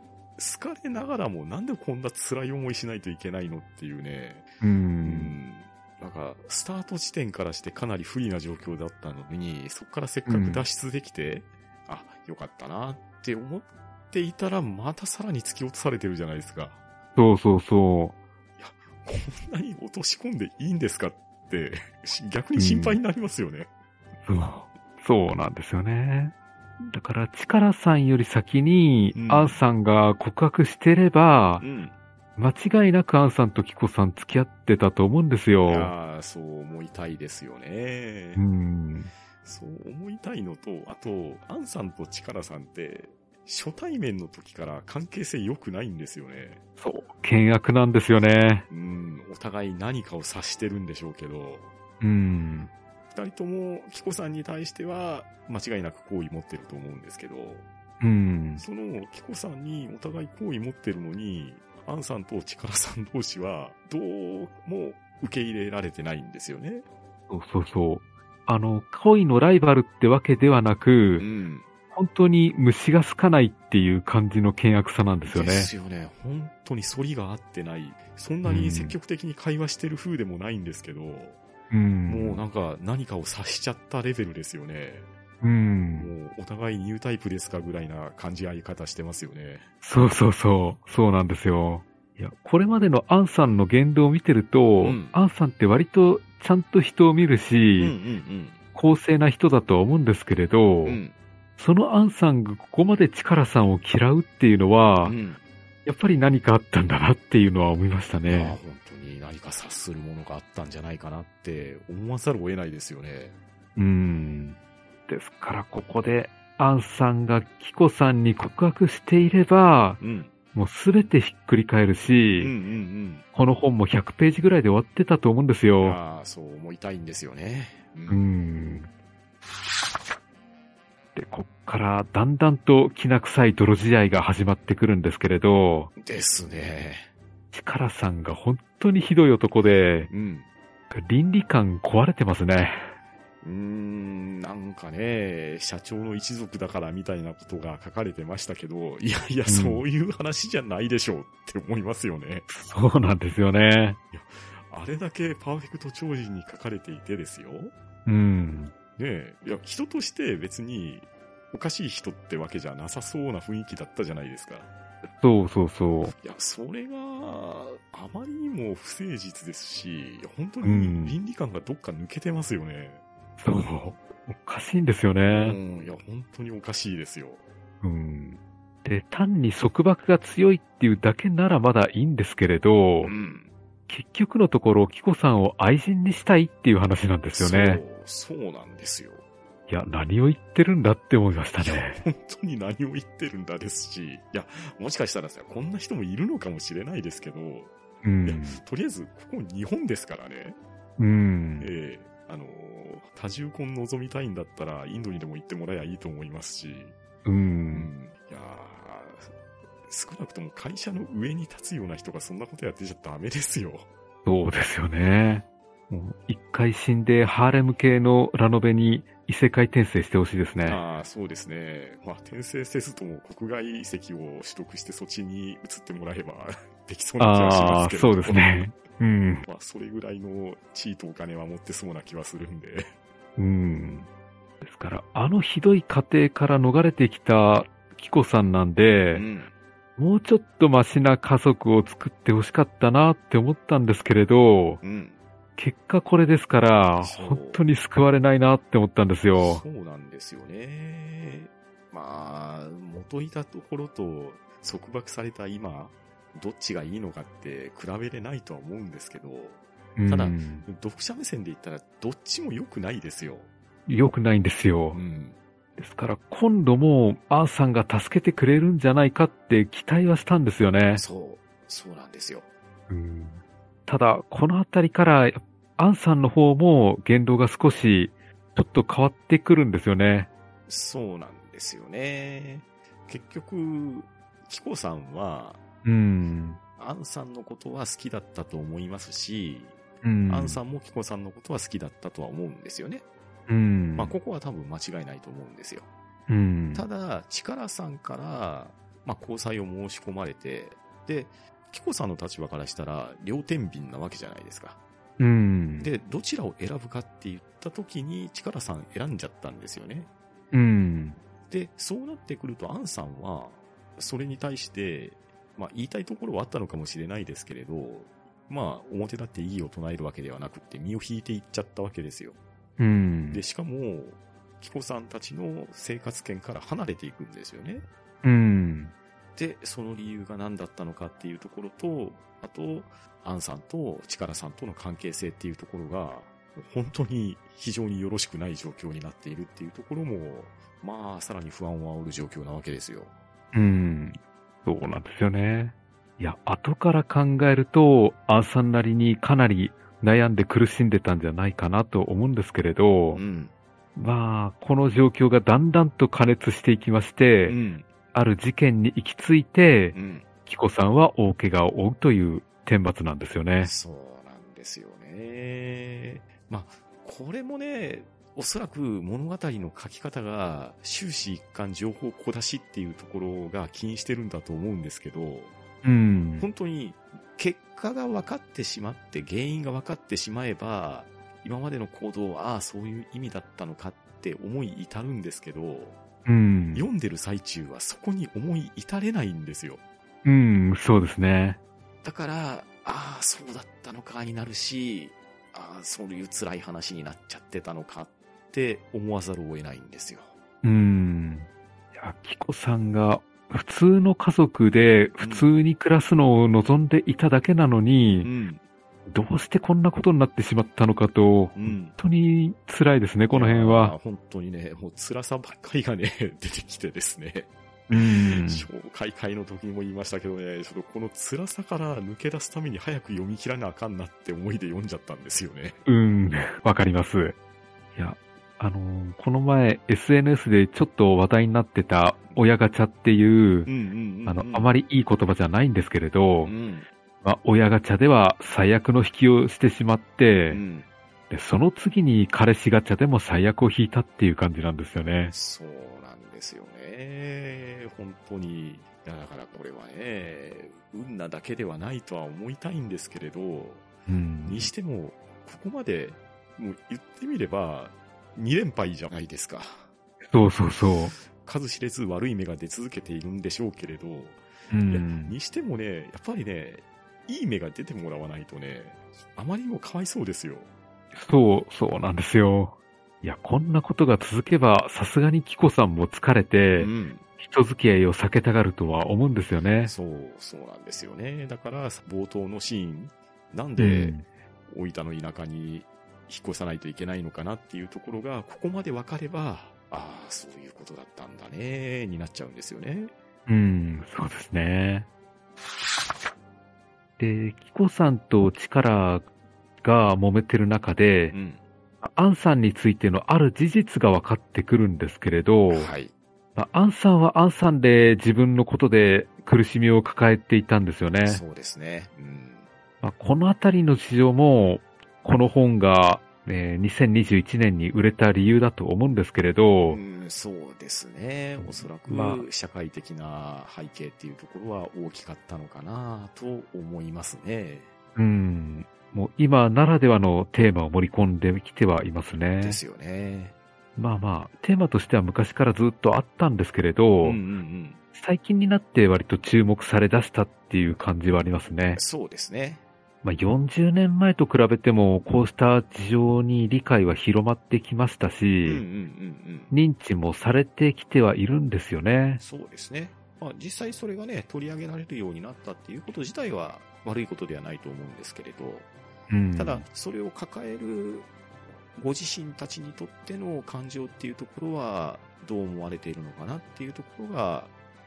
かれながらもなんでこんな辛い思いしないといけないのっていうね。う。うんん。なんか、スタート地点からしてかなり不利な状況だったのに、そこからせっかく脱出できて、あ、よかったなって思っていたら、またさらに突き落とされてるじゃないですか。そうそうそこんなに落とし込んでいいんですかって、し逆に心配になりますよね。う。そう。そうなんですよね。だから、チカラさんより先にう、んアンさんが告白してればう、ん。間違いなくアンさんとキコさん付き合ってたと思うんですいよ。やーそう思いたいですよね。うん。そう思いたいのと、あと、アンさんとチカラさんって、初対面の時から関係性良くないんですよね。そう。険悪なんですよね。うん、お互い何かを察してるんでしょうけど、うん。二人とも、キコさんに対しては、間違いなく好意持ってると思うんですけど、うん。その、キコさんにお互い好意持ってるのに、アンさんとチカラさん同士は、どうも受け入れられてないんですよね。そうそうそう。あの、恋のライバルってわけではなうく、ん。本当に虫が好かないっていう感じの険悪さなんですよねで。すよね。本当に反りが合ってない。そんなに積極的に会話してる風でもないんですけど、うん。もうなんか何かを察しちゃったレベルですよね。うん。もうお互いニュータイプですかぐらいな感じ合い方してますよね。そうそうそう。そうなんですよ。いや、これまでのアンさんの言動を見てると、うんアンさんって割とちゃんと人を見るうんし、うん公正な人だとは思うんですけれど、うん。うん。そのアンさんがここまで力さんを嫌うっていうのは、うん。やっぱり何かあったんだなっていうのは思いましたね。に何か察するものがあったんじゃないかなって思わざるを得ないですよね。うん。ですからここで、アンさんがキコさんに告白していれば、うん。もうすべてひっくり返るうんし、うんこの本も100ページぐらいで終わってたと思うんですうん。よ。ああ、そう思いたいんですよね。ううん。で、こっからだんだんときな臭い泥仕合が始まってくるんですけれど、ですね。力さんが本当にひどい男で、うん。倫理観壊れてますね。うーん、なんかね、社長の一族だからみたいなことが書かれてましたけど、いやいや、うんそういう話じゃないでしょうって思いますよね。そうなんですよね。あれだけパーフェクト超人に書かれていてですよ。うん。ねえ、いや、人として別におかしい人ってわけじゃなさそうな雰囲気だったじゃないですか。(laughs) そうそうそう。いや、それがあまりにも不誠実ですし、本当うんに倫理観がどっか抜けてますよね。そう。おかしいんですようね。ん、いや、本当におかしいですよ。うん。で、単に束縛が強いっていうだけならまだいいんですけれど、うん。結局のところ、キコさんを愛人にしたいっていう話なんですよね。そう、そうなんですよ。いや、何を言ってるんだって思いましたね。(laughs) 本当に何を言ってるんだですし、いや、もしかしたらさ、こんな人もいるのかもしれないですけど、うん。とりあえず、ここ日本ですからね。うん。ええあのー、多重婚望みたいんだったら、インドにでも行ってもらえばいいと思いますし、う。うんん。いやー少なくとも会社の上に立つような人がそんなことやってちゃダメですよ。そうですよね。一回死んでハーレム系のラノベに異世界転生してほしいですね。ああ、そうですね。まあ、転生せずとも国外籍を取得してそっちに移ってもらえばできそうな気がしますけど。そうですね。(laughs) うん。まあ、それぐらいの地位とお金は持ってそうな気はするんで。うん。ですから、あのひどい家庭から逃れてきたキコさんなんで、ん。もうちょっとマシな家族を作ってほしかったなって思ったんですけれど、うん。結果これですから、本当に救われないなって思ったんですよそ。うなんですよね。まあ、元いたところと束縛された今、どっちがいいのかって比べれないとは思うんですけど、ただうん読者目線で言ったらどっちも良くないですよ。良くないんですよ。ん。ですから今度もアーさんが助けてくれるんじゃないかって期待はしたんですよね。そう、そうなんですよ。うんただ、このあたりから、アンさんの方も言動が少し、ちょっと変わってくるんですよね。そうなんですよね。結局、キコさんは、うん。アンさんのことは好きだったと思いますし、うん。アンさんもキコさんのことは好きだったとは思うんですよね。うん。まあ、ここは多分間違いないと思うんですよ。うん。ただ、力さんから、まあ、交際を申し込まれて、で、キコさんの立場からしたら、両天秤なわけじゃないですか。うん。で、どちらを選ぶかって言った時に、力さん選んじゃったんですよね。うん。で、そうなってくると、アンさんは、それに対して、まあ、言いたいところはあったのかもしれないですけれど、まあ、表立って異議を唱えるわけではなくって、身を引いていっちゃったわけですよ。うん。で、しかも、キコさんたちの生活圏から離れていくんですよね。うん。で、その理由が何だったのかっていうところと、あと、アンさんと力さんとの関係性っていうところが、本当に非常によろしくない状況になっているっていうところも、まあ、さらに不安を煽る状況なわけですよ。うん。そうなんですよね。いや、後から考えると、アンさんなりにかなり悩んで苦しんでたんじゃないかなと思うんですけれど、ん。まあ、この状況がだんだんと加熱していきまして、うん。ある事件に行き着いてう、ん。キコさんは大怪我を負うという天罰なんですよね。そうなんですよね。まあ、これもね、おそらく物語の書き方が終始一貫情報小出しっていうところが気にしてるんだと思うんですけど、うん。本当に結果が分かってしまって原因が分かってしまえば、今までの行動は、ああ、そういう意味だったのかって思い至るんですけど、うん。読んでる最中はそこに思い至れないんですよ。うん、そうですね。だから、ああ、そうだったのかになるし、ああ、そういう辛い話になっちゃってたのかって思わざるを得ないんですよ。うん。いや、キコさんが普通の家族で普通に暮らすのを望んでいただけなのに、ん。どうしてこんなことになってしまったのかと、うん本。当に辛いですね、この辺は。ー。本当にね、もう辛さばっかりがね、(laughs) 出てきてですね。うん。紹介会の時にも言いましたけどね、ちょっとこの辛さから抜け出すために早く読み切らなあかんなって思いで読んじゃったんですよね。うん、わかります。いや、あのーこの前 SNS でちょっと話題になってた親ガチャっていう、うんうんうん。あの、あまり、りいい言葉じゃないんですけれど、うん。まあ、親ガチャでは最悪の引きをしてしまって、うん。でその次に彼氏ガチャでも最悪を引いたっていう感じなんですよね。そうなんですよね。本当に。だからこれはね、運なだけではないとは思いたいんですけれど、うん。にしても、ここまで、もう言ってみれば、2連敗じゃないですか。そうそうそう。数知れず悪い目が出続けているんでしょうけれど、うん。にしてもね、やっぱりね、いい目が出てもらわないとね、あまりにもかわいそうですよ。そう、そうなんですよ。いや、こんなことが続けば、さすがにキコさんも疲れて、うん。人付き合いを避けたがるとは思うんですよね。そう、そうなんですよね。だから、冒頭のシーン、なんうでん。大分の田舎に引っ越さないといけないのかなっていうところが、ここまで分かれば、ああ、そういうことだったんだね、になっちゃうんですよね。うん、そうですね。で、キコさんと力が揉めてる中でう、ん。アンさんについてのある事実が分かってくるんですけれど、はい。まあアンさんはアンさんで自分のことで苦しみを抱えていたんですよね。そうですね。うん。まあ、このあたりの事情も、この本が、えー2021年に売れた理由だと思うんですけれど、うん、そうですね。おそらくまあ、社会的な背景っていうところは大きかったのかなと思いますね。うん、もう今ならではのテーマを盛り込んできてはいますねで。すよね。まあまあ、テーマとしては昔からずっとあったんですけれど、うんうんうん。最近になって割と注目され出したっていう感じはありますね。そうですね。まあ、40年前と比べても、こうした事情に理解は広まってきましたし、うんうんうんうん。認知もされてきてはいるんですよね。そうですね。まあ、実際それがね、取り上げられるようになったっていうこと自体は悪いことではないと思うんですけれど、うん、ただ、それを抱えるご自身たちにとっての感情っていうところは、どう思われているのかなっていうところが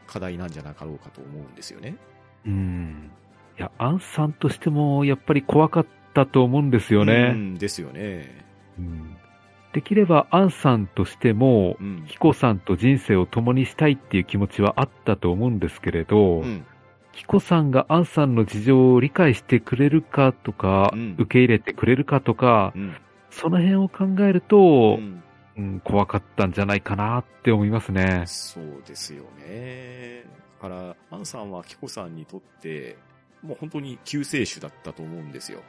課題なんじゃなかろうかと思うんですよね。うん。いや、アンさんとしても、やっぱり怖かったと思うんですようね。んですよね。うんできれば、アンさんとしてもう、ん。ヒコさんと人生を共にしたいっていう気持ちはあったと思うんですけれど、うん。ヒコさんがアンさんの事情を理解してくれるかとか、うん受け入れてくれるかとか、うん。その辺を考えるとう、んうん怖かったんじゃないかなって思いますね。そうですよね。だから、アンさんはキコさんにとって、もう本当に救世主だったと思うんですよ。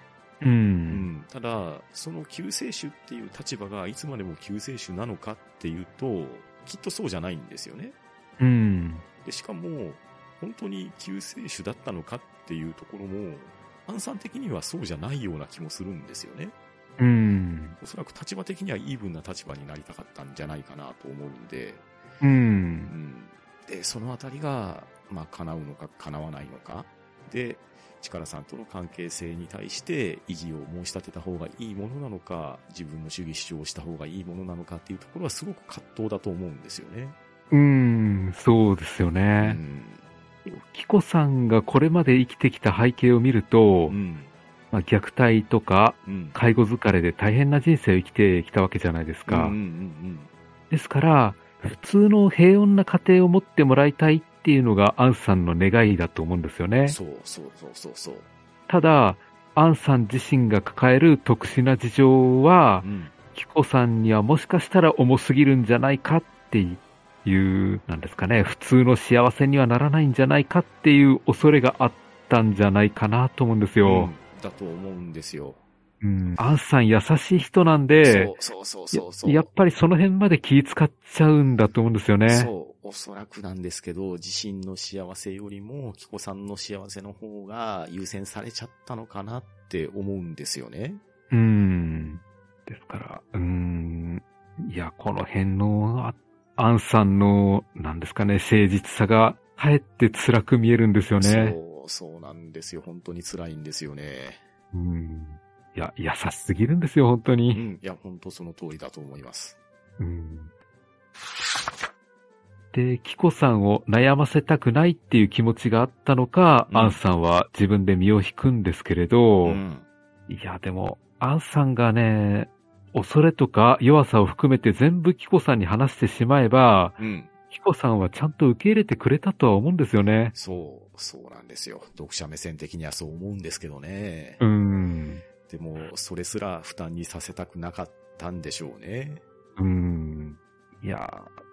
う。うんん。ただ、その救世主っていう立場がいつまでも救世主なのかっていうと、きっとそうじゃないんですよね。うん。で、しかも、本当に救世主だったのかっていうところも、アンさん的にはそうじゃないような気もするんですよね。うん。おそらく立場的にはイーブンな立場になりたかったんじゃないかなと思うんで、う。うんん。で、そのあたりが、まあ、叶うのか叶わないのか。で、力さんとの関係性に対して異議を申し立てた方がいいものなのか、自分の主義主張をした方がいいものなのかっていうところはすごく葛藤だと思うんですよね。うん、そうですようね。ん。キコさんがこれまで生きてきた背景を見ると、うん。まあ、虐待とかうん。介護疲れで大変な人生を生きてきたわけじゃないですうん。うか。ん。ですから、普通の平穏な家庭を持ってもらいたいっていうのがアンさんの願いだと思うんですよね。そうそうそうそうそう。ただ、アンさん自身が抱える特殊な事情はう、ん。キコさんにはもしかしたら重すぎるんじゃないかっていう、なんですかね、普通の幸せにはならないんじゃないかっていう恐れがあったんじゃないかなと思うんですよ。うんだと思うんですよ。うん。アンさん優しい人なんで、そうそうそうそう。ややっぱりその辺まで気使っちゃうんだと思うんですよね。そう、おそらくなんですけど、自身の幸せよりも、キコさんの幸せの方が優先されちゃったのかなって思うんですよね。うん。ですから、うん。いや、この辺の、あアンさんの、なんですかね、誠実さが、かえって辛く見えるんですよね。そう、そうなんですよ。本当に辛いんですよね。うん。いや、優しすぎるんですよ、本当うに。ん、いや、本当その通りだと思います。うん。で、キコさんを悩ませたくないっていう気持ちがあったのか、うんアンさんは自分で身を引くんですけれど、うん。いや、でも、アンさんがね、恐れとか弱さを含めて全部キコさんに話してしまえば、うん。キコさんはちゃんと受け入れてくれたとは思うんですよね。そう、そうなんですよ。読者目線的にはそう思うんですけどね。うーん。でも、それすら負担にさせたくなかったんでしょうね。うーん。いやー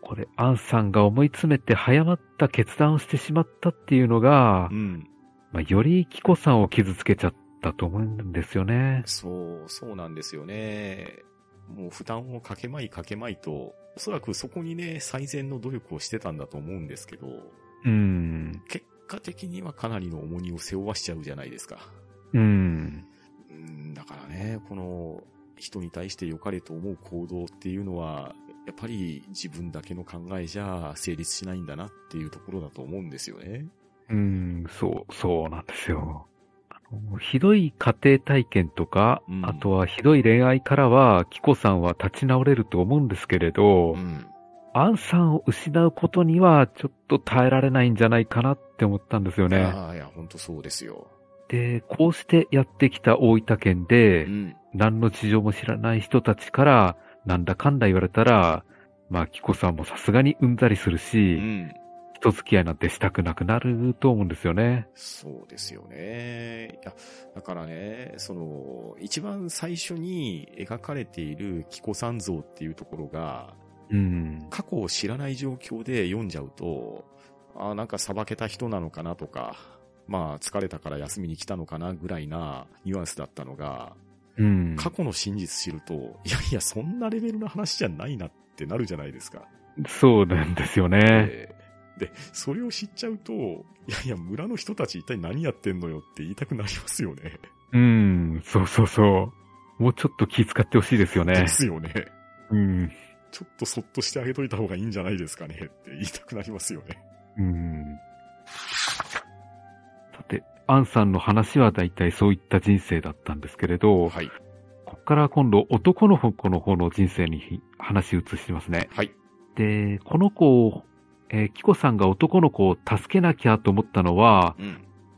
これ、アンさんが思い詰めて早まった決断をしてしまったっていうのがう、ん。まあ、よりキコさんを傷つけちゃったと思うんですよね。そう、そうなんですよね。もう負担をかけまいかけまいと、おそらくそこにね、最善の努力をしてたんだと思うんですけど、うーん。結果的にはかなりの重荷を背負わしちゃうじゃないですか。うーん。うん、だからね、この人に対して良かれと思う行動っていうのは、やっぱり自分だけの考えじゃ成立しないんだなっていうところだと思うんですよね。うーん、そう、そうなんですよ。ひどい家庭体験とか、うんあとはひどい恋愛からは、キコさんは立ち直れると思うんですけれど、うん。アンさんを失うことにはちょっと耐えられないんじゃないかなって思ったんですよね。ああ、いや、本当そうですよ。で、こうしてやってきた大分県で、うん。何の事情も知らない人たちから、なんだかんだ言われたら、まあ、キコさんもさすがにうんざりするうし、ん。人付き合いなんてしたくなくなると思うんですよね。そうですよね。いや、だからね、その、一番最初に描かれているキコ三像っていうところが、うん。過去を知らない状況で読んじゃうと、あーなんか裁けた人なのかなとか、まあ疲れたから休みに来たのかなぐらいなニュアンスだったのが、うん。過去の真実知ると、いやいや、そんなレベルの話じゃないなってなるじゃないですか。そうなんですよね。で、でそれを知っちゃうと、いやいや、村の人たち一体何やってんのよって言いたくなりますよね。うん。そうそうそう。もうちょっと気遣ってほしいですよねで。すよね。うん。ちょっとそっとしてあげといた方がいいんじゃないですかねって言いたくなりますよね。うん。さて、アンさんの話はだいたいそういった人生だったんですけれど、はい。ここから今度男の子の方の人生に話移しますね。はい。で、この子を、えーキコさんが男の子を助けなきゃと思ったのは、うん。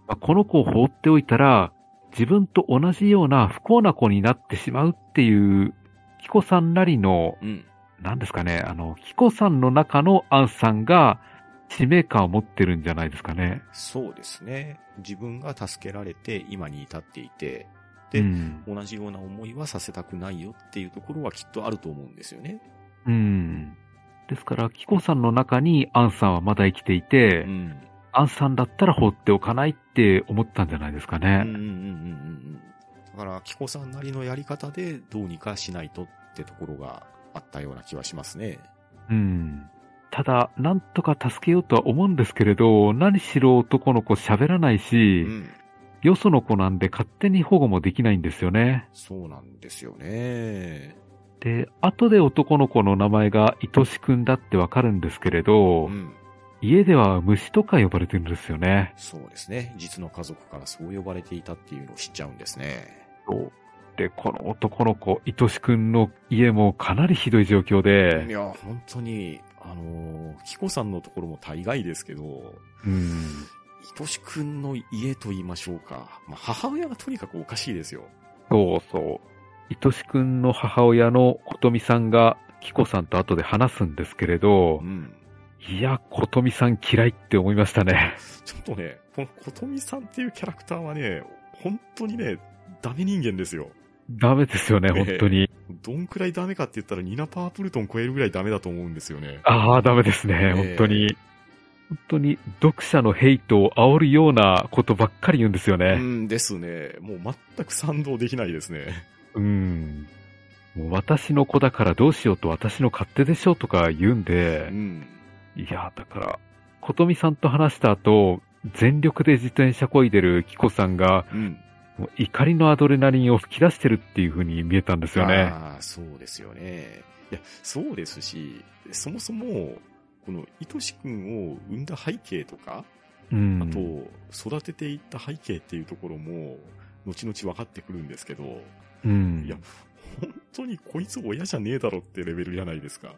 まあこの子を放っておいたら、自分と同じような不幸な子になってしまうっていう、キコさんなりの、うん。なんですかね、あの、キコさんの中のアンさんが、使命感を持ってるんじゃないですかね。そうですね。自分が助けられて今に至っていて、でうん。同じような思いはさせたくないよっていうところはきっとあると思うんですよね。うん。ですから、キコさんの中にアンさんはまだ生きていて、ん。アンさんだったら放っておかないって思ったんじゃないですかうんうんうんうんね。うん。だから、キコさんなりのやり方でどうにかしないとってところがあったような気はしますね。うん。ただ、なんとか助けようとは思うんですけれど、何しろ男の子喋らないうし、ん。よその子なんで勝手に保護もできないんですよね。そうなんですよね。で、後で男の子の名前が愛しくんだってわかるんですけれど、うん。家では虫とか呼ばれてるんですよね。そうですね。実の家族からそう呼ばれていたっていうのを知っちゃうんですね。そうで、この男の子、愛しくんの家もかなりひどい状況いで、や、本当に、あのー、キコさんのところも大概ですけど、うん、愛しくんの家と言いましょうか。まあ、母親がとにかくおかしいですよ。そうそう。愛しくんの母親のことみさんが、キコさんと後で話すんですけれどう、ん。いや、ことみさん嫌いって思いましたね。(laughs) ちょっとね、このことみさんっていうキャラクターはね、本当にね、ダメ人間ですよ。ダメですよね、本当に。どんくらいダメかって言ったらニナ・パープルトン超えるぐらいダメだと思うんですよね。ああ、ダメですね、本当に。本当に、読者のヘイトを煽るようなことばっかり言うんですようね。んですね。もう全く賛同できないですね。うん。もう私の子だからどうしようと私の勝手でしょうとか言うんうで、ん。いや、だから、ことみさんと話した後、全力で自転車こいでるキコさんが、うん。もう怒りのアドレナリンを吹き出してるっていう風に見えたんですよね。ああ、そうですよね。いや、そうですし、そもそも、この、愛しくんを産んだ背景とか、うん。あと、育てていった背景っていうところも、後々分かってくるんですけど、うん。いや本当にこいつ親じゃねえだろってレベルじゃないですか。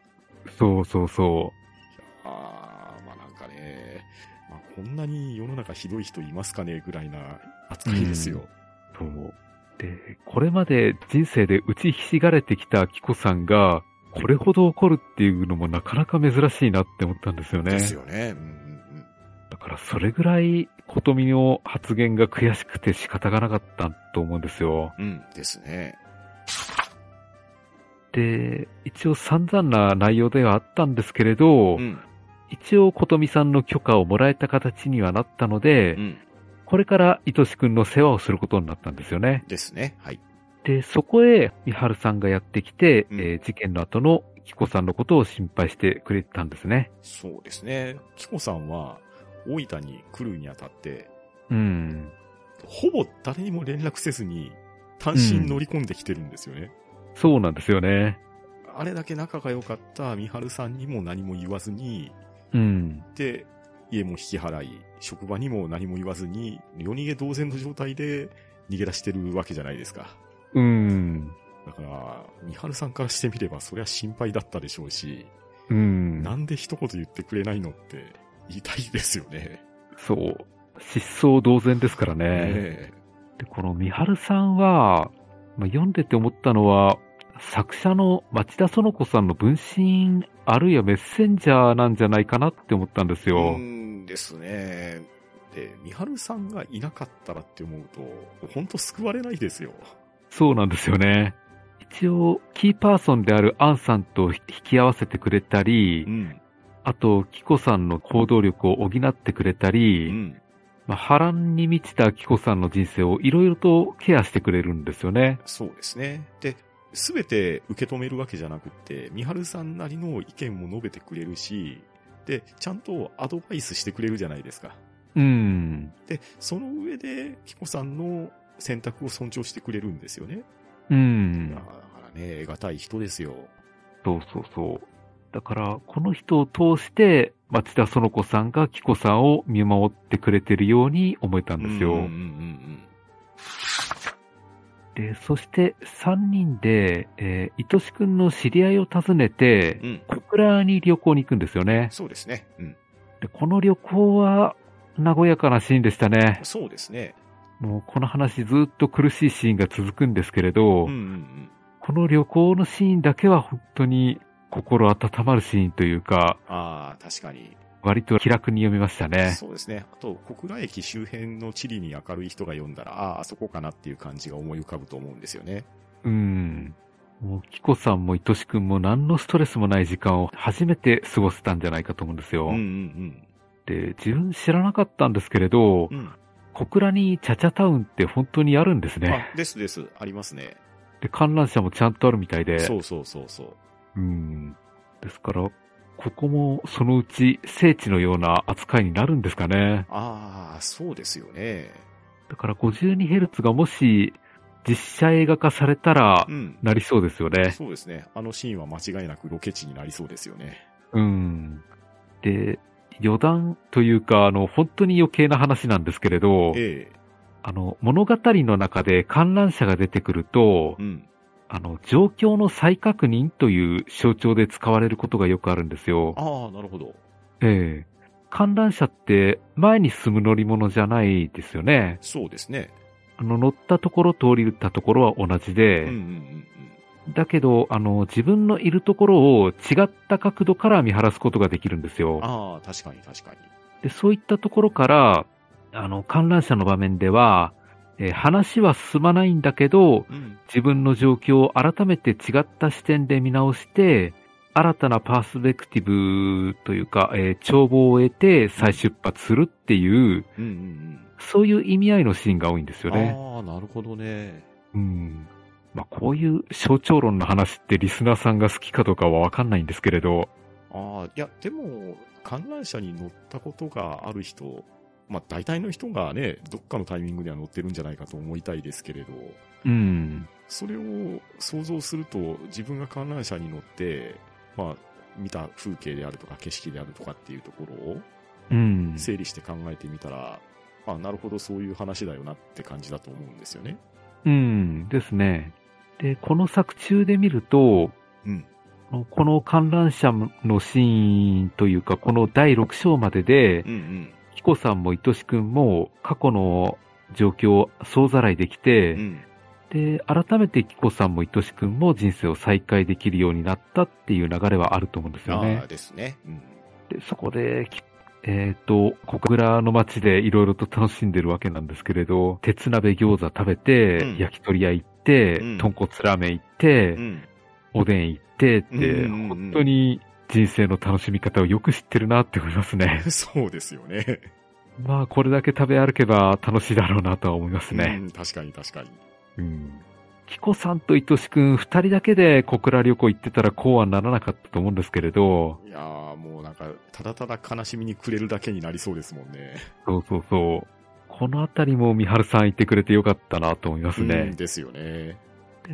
そうそうそああ、まあなんかね、まあ、こんなに世の中ひどい人いますかねぐらいな扱いですよ。う。そう。で、これまで人生で打ちひしがれてきたキコさんが、これほど怒るっていうのもなかなか珍しいなって思ったんですよね。ですよね。うんうんうん。だからそれぐらい、ことみの発言が悔しくて仕方がなかったと思うんですよ。うんですね。で、一応散々な内容ではあったんですけれど、うん。一応ことみさんの許可をもらえた形にはなったので、うん。これからいとしくんの世話をすることになったんですよね。ですね。はい。で、そこへ、みはるさんがやってきて、うんえー事件の後のキコさんのことを心配してくれてたんですね。そうですね。キコさんは、大分に来るにあたって、うん。ほぼ誰にも連絡せずに、単身乗り込んできてるんですよね。そうなんですよね。あれだけ仲が良かった三春さんにも何も言わずに、うん。で、家も引き払い、職場にも何も言わずに、夜逃げ同然の状態で逃げ出してるわけじゃないですか。うん。だから、三春さんからしてみればそりゃ心配だったでしょうし、うん。なんで一言言ってくれないのって言いですよね。そう。失踪同然ですからね。えで、この三春さんは、まあ、読んでて思ったのは、作者の町田園子さんの分身、あるいはメッセンジャーなんじゃないかなって思ったんですえよ。うんですね。で、三春さんがいなかったらって思うと、本当救われないですよ。そうなんですよね。一応、キーパーソンであるアンさんと引き合わせてくれたり、ん。あと、キコさんの行動力を補ってくれたうり、ん。まあ、波乱に満ちたキコさんの人生をいろいろとケアしてくれるんですよね。そうですね。で、すべて受け止めるわけじゃなくって、三春さんなりの意見も述べてくれるし、で、ちゃんとアドバイスしてくれるじゃないですか。うん。で、その上で、キコさんの選択を尊重してくれるんですよね。うんだ。からね、得難い人ですよ。そうそうそう。だから、この人を通して、町田園子さんがキコさんを見守ってくれてるように思えたんですよ。うんうんうんで、そして3人で、えー、いとしくんの知り合いを訪ねてうん。う、ん。小倉に旅行に行くんですよね。そうですね。うん。で、この旅行は、和やかなシーンでしたね。そうですね。もうこの話ずっと苦しいシーンが続くんですけれど、うんうんうん。この旅行のシーンだけは本当に心温まるシーンというか、ああ、確かに。割と気楽に読みましたね。そうですね。あと、小倉駅周辺の地理に明るい人が読んだら、ああ、あそこかなっていう感じが思い浮かぶと思うんですよね。うん。もう、キコさんもいとしくんも何のストレスもない時間を初めて過ごせたんじゃないかと思うんですよ。うんうんで、自分知らなかったんですけれどうん。う、ん。小倉にチャチャタウンって本当にあるんですね。あ、ですです。ありますね。で、観覧車もちゃんとあるみたいで。そうそうそうそう。うん。ですから、ここもそのうち聖地のような扱いになるんですかね。ああ、そうですよね。だから 52Hz がもし実写映画化されたらうん。なりそうですよね。そうですね。あのシーンは間違いなくロケ地になりそうですよね。うん。で、余談というか、あの、本当に余計な話なんですけれど、ええ。あの、物語の中で観覧車が出てくるとう、ん。あの、状況の再確認という象徴で使われることがよくあるんですよ。ああ、なるほど。ええ観覧車って前に進む乗り物じゃないですよね。そうですね。あの、乗ったところと降りたところは同じうんで、うんうんだけど、あの、自分のいるところを違った角度から見晴らすことができるんですうん。よ。ああ、確かに確かに。で、そういったところから、あの、観覧車の場面では、えー話は進まないんだけど、うん。自分の状況を改めて違った視点で見直して、新たなパースペクティブというか、えー帳簿を得て再出発するっていう、うんうんそういう意味合いのシーンが多いんですうん。よね。ああ、なるほどね。うん。まあ、こういう象徴論の話ってリスナーさんが好きかどうかはわかんないんですけれど、ああ、いや、でも、観覧車に乗ったことがある人、まあ、大体の人がね、どっかのタイミングでは乗ってるんじゃないかと思いたいですけれど、うん。それを想像すると、自分が観覧車に乗って、まあ、見た風景であるとか景色であるとかっていうところをうん。整理して考えてみたら、あ、なるほどそういう話だよなって感じだと思うんですよね。うん。ですね。で、この作中で見ると、うん。この観覧車のシーンというか、この第6章まででう、んうん。キコさんもいとしくんも過去の状況を総ざらいできて、うん。で、改めてキコさんも愛しくんも人生を再開できるようになったっていう流れはあると思うんですよあねあ。ですね。うん。で、そこで、きえっ、と、小倉の街でいろいろと楽しんでるわけなんですけれど、鉄鍋餃子食べて、うん焼き鳥屋行って、うん豚骨ラーメン行って、うん。おでん行ってって、本当に人生の楽しみ方をよく知ってるなって思いますね。(laughs) そうですよね。まあ、これだけ食べ歩けば楽しいだろうなとは思いますね。うん、確かに確かに。うん。キコさんと愛しくん二人だけで小倉旅行行ってたらこうはならなかったと思うんですけれど、いやーもうなんか、ただただ悲しみに暮れるだけになりそうですもんね。そうそうそう。このあたりも三春さん言ってくれてよかったなと思いますうんね。ですよね。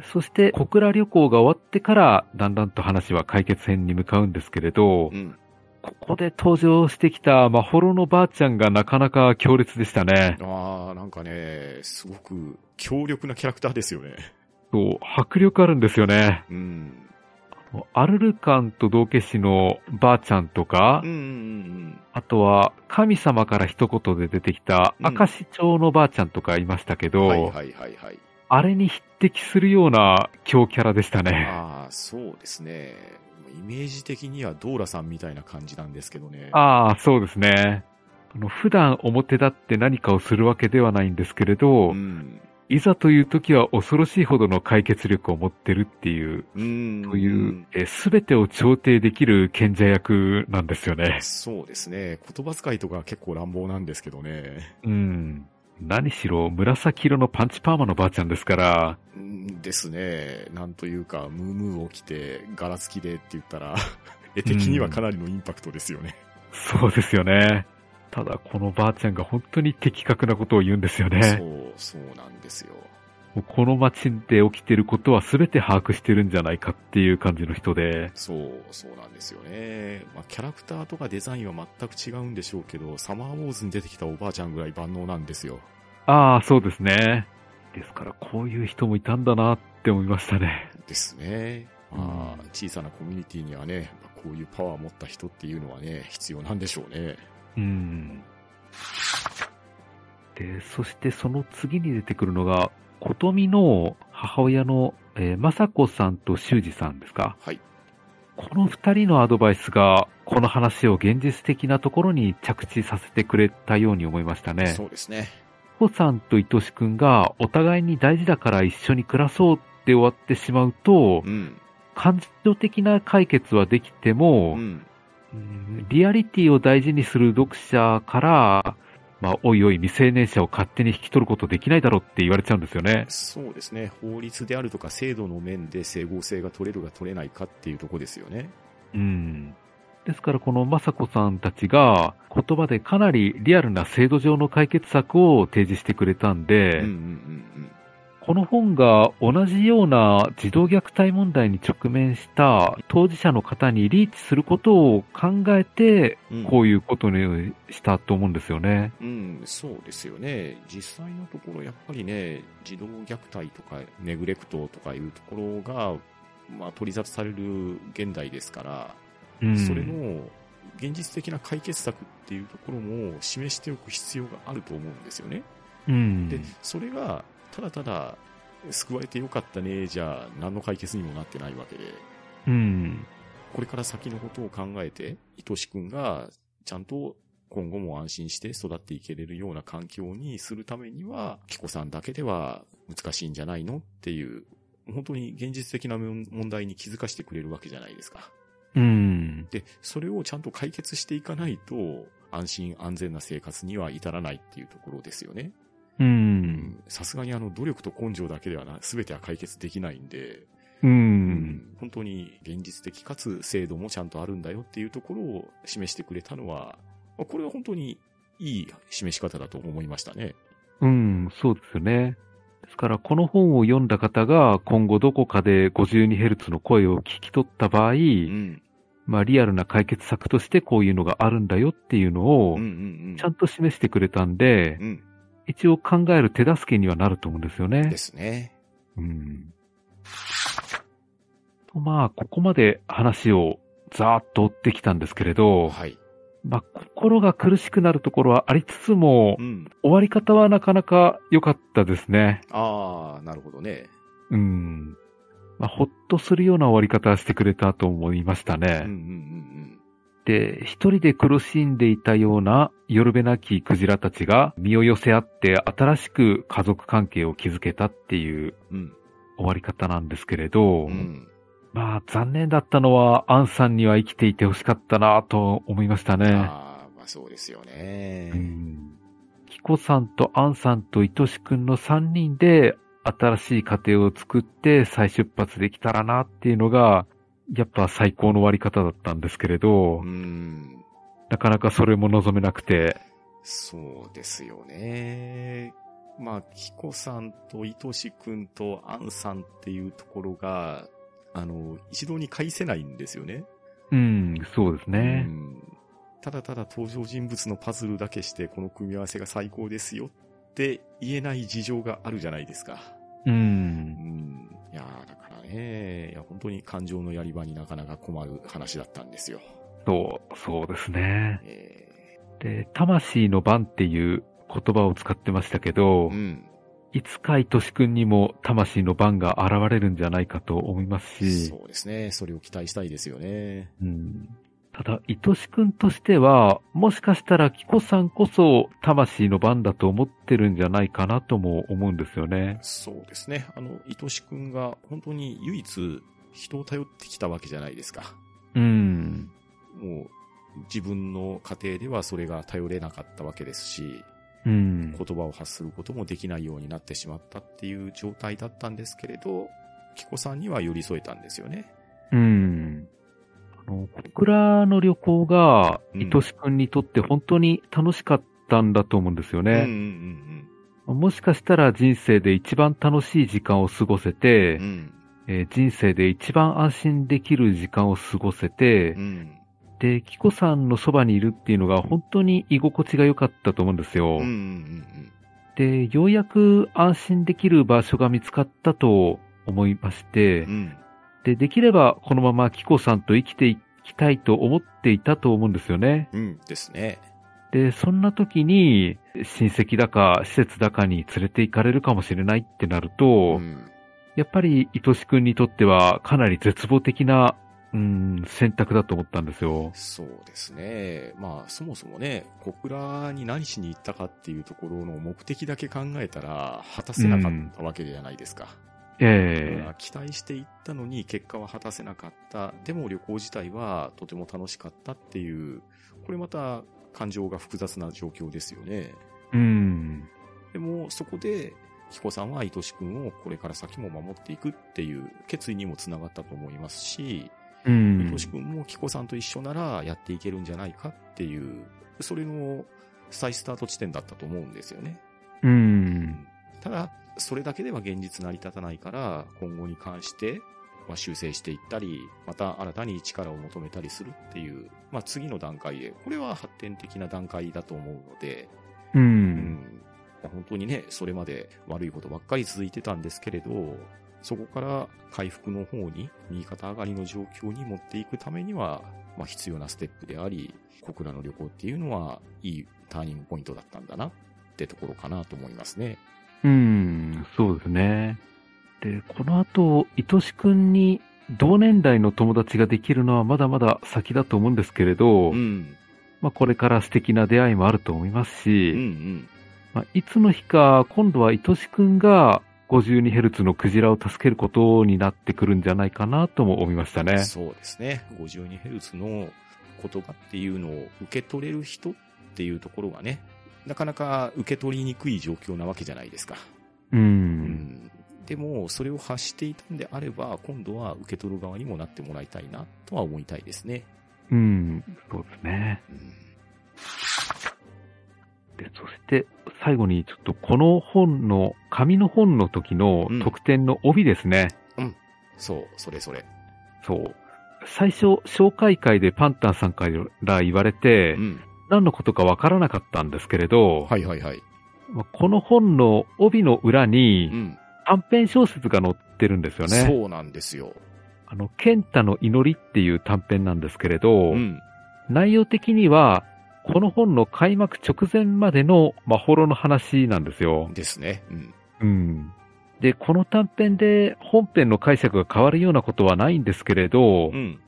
でそして小倉旅行が終わってから、だんだんと話は解決編に向かうんですけれどう、ん。ここで登場してきたまほろのばあちゃんがなかなか強烈でしたね。あーなんかね、すごく強力なキャラクターですよね。そう、迫力あるんですよね。うん。アルルカンと道化師のばあちゃんとか、うんうんうんあとは神様から一言で出てきたうん明石町のばあちゃんとかいましたけうん。ど、はいはいはいはい。あれに匹敵するような強キャラでしたね。ああ、そうですね。イメージ的にはドーラさんみたいな感じなんですけどね。ああ、そうですね。あの普段表立って何かをするわけではないんですけれど、うん。いざという時は恐ろしいほどの解決力を持ってるっていう、うん。という、すべてを調停できる賢者役なんですよね。そうですね。言葉遣いとか結構乱暴なんですけどね。うん。何しろ紫色のパンチパーマのばあちゃんですから、うんですね。なんというか、ムームーを着て、柄付きでって言ったら、(laughs) 絵的にはかなりのインパクトですよね。そうですよね。ただ、このばあちゃんが本当に的確なことを言うんですよそね。う、そうなんですよ。この街で起きてることは全て把握してるんじゃないかっていう感じの人で、そう、そうなんですよね。まあ、キャラクターとかデザインは全く違うんでしょうけど、サマーウォーズに出てきたおばあちゃんぐらい万能なんですよ。ああ、そうですね。ですから、こういう人もいたんだなって思いましたね。ですね。まあうん、小さなコミュニティにはね、まあこういうパワーを持った人っていうのはね、必要なんでしょうね。うん。で、そしてその次に出てくるのが、琴美の母親の、えー、雅子さんと修二さんですか？はい。この二人のアドバイスが、この話を現実的なところに着地させてくれたように思いましたね。そうですね。コさんと愛しくんがお互いに大事だから一緒に暮らそうって終わってしまうとう、ん。感情的な解決はできても、うん。うんリアリティを大事にする読者から、まあ、おいおい未成年者を勝手に引き取ることできないだろうって言われちゃうんですよね。そうですね。法律であるとか制度の面で整合性が取れるか取れないかっていうところですよね。うん。ですからこの雅子さんたちが言葉でかなりリアルな制度上の解決策を提示してくれたんで、うんうんうんこの本が同じような児童虐待問題に直面した当事者の方にリーチすることを考えて、うん。こういうことにしたと思うんですよね。うん、そうですよね。実際のところ、やっぱりね、児童虐待とか、ネグレクトとかいうところが、まあ、取り沙汰される現代ですから、うん、それの現実的な解決策っていうところも示しておく必要があると思うんですよね。うん、で、それが、ただただ、救われてよかったね、じゃあ、何の解決にもなってないわけで、うん、これから先のことを考えて、愛しくんが、ちゃんと今後も安心して育っていけれるような環境にするためには、キコさんだけでは難しいんじゃないのっていう、本当に現実的な問題に気づかせてくれるわけじゃないですか。うん、で、それをちゃんと解決していかないと、安心安全な生活には至らないっていうところですよね。うん、さすがにあの、努力と根性だけではな、すべては解決できないんで、うん、本当に現実的かつ制度もちゃんとあるんだよっていうところを示してくれたのは、まあこれは本当にいい示し方だと思いましたね。うん、そうですよね。ですから、この本を読んだ方が今後どこかで 52Hz の声を聞き取った場合、うん。まあ、リアルな解決策としてこういうのがあるんだよっていうのをうんうんうん。ちゃんと示してくれたんで、うん。一応考える手助けにはなると思うんですよねで。すね。うん。とまあ、ここまで話をざーっと追ってきたんですけれど、はい。まあ、心が苦しくなるところはありつつもう、ん。終わり方はなかなか良かったですね。ああ、なるほどね。うん。まあ、ほっとするような終わり方してくれたと思いましたうんうんね。うんで、一人で苦しんでいたような夜べなきクジラたちが身を寄せ合って新しく家族関係を築けたっていう。終わり方なんですけれど、うん。まあ残念だったのはアンさんには生きていてほしかったなと思いましたね。ああ、まあそうですよね。うん。キコさんとアンさんとイトシくんの3人で新しい家庭を作って再出発できたらなっていうのが、やっぱ最高の終わり方だったんですけれど、うん。なかなかそれも望めなくて、そうですよね。まあ、キコさんとイトシくんとアンさんっていうところが、あの、一度に返せないんですよね。うん、そうですうね。んただただ登場人物のパズルだけしてこの組み合わせが最高ですよって言えない事情があるじゃないですか。う。うんん。いやーね、いや本当に感情のやり場になかなか困る話だったんですよ。そう、そうですね。えで、魂の番っていう言葉を使ってましたけどー、うん。いつか愛しくんにも魂の番が現れるんじゃないかと思いますし、そうですね。それを期待したいですよね。うんただ、愛しくんとしては、もしかしたらキコさんこそ魂の番だと思ってるんじゃないかなとも思うんですよね。そうですね。あの、愛しくんが本当に唯一人を頼ってきたわけじゃないですか。うん。もう自分の家庭ではそれが頼れなかったわけですし、うん。言葉を発することもできないようになってしまったっていう状態だったんですけれど、キコさんには寄り添えたんですよね。うん。あの、小倉の旅行が、うん愛しくんにとって本当に楽しかったんだと思うんですようんうんね。もしかしたら人生で一番楽しい時間を過ごせて、うん。えー人生で一番安心できる時間を過ごせて、うん。で、キコさんのそばにいるっていうのが本当に居心地が良かったと思うんですよ。うんうんうんで、ようやく安心できる場所が見つかったと思いまして、うん。うん。で、できればこのままキコさんと生きていきたいと思っていたと思うんですよね。うんですね。で、そんな時に、親戚だか施設だかに連れて行かれるかもしれないってなると、うん。やっぱり愛しくんにとってはかなり絶望的な、うん、選択だと思ったんですよ。そうですね。まあ、そもそもね、小倉に何しに行ったかっていうところの目的だけ考えたら、果たせなかったわけじゃないですか。ええ期待していったのに結果は果たせなかった。でも旅行自体はとても楽しかったっていう、これまた感情が複雑な状況ですよね。うん。でもそこで、キコさんは愛しくんをこれから先も守っていくっていう決意にもつながったと思いますし、うん愛しくんもキコさんと一緒ならやっていけるんじゃないかっていう、それの再スタート地点だったと思うんですよね。うん。ただ、それだけでは現実成り立たないから、今後に関して、まあ、修正していったり、また新たに力を求めたりするっていう、まあ、次の段階で、これは発展的な段階だと思うので、う。うんん、本当にね、それまで悪いことばっかり続いてたんですけれど、そこから回復の方に、右肩上がりの状況に持っていくためには、まあ、必要なステップであり、小倉の旅行っていうのは、いいターニングポイントだったんだなってところかなと思いますね。うん。そうですね。で、この後、愛しくんに同年代の友達ができるのはまだまだ先だと思うんですけれど、うん。まあこれから素敵な出会いもあると思いますし、うんうん。まあ、いつの日か今度は愛しくんが 52Hz のクジラを助けることになってくるんじゃないかなとも思いましたね。そうですね。52Hz の言葉っていうのを受け取れる人っていうところがね、なかなか受け取りにくい状況なわけじゃないですか。う。うんん。でも、それを発していたんであれば、今度は受け取る側にもなってもらいたいな、とは思いたいですね。うん。そうですね。うん。で、そして、最後にちょっとこの本の、紙の本の時のうん特典の帯ですね。そう、それそれ。そう。最初、紹介会でパンタンさんから言われて、うん。何のことかわからなかったんですけれど、はいはいはい。まあこの本の帯の裏にうん。短編小説が載ってるんですよね。そうなんですよ。あの、ケンタの祈りっていう短編なんですけれど、うん。内容的には、この本の開幕直前までのまあホロの話なんですよ。ですね。うん。うん。で、この短編で本編の解釈が変わるようなことはないんですけれど、うん。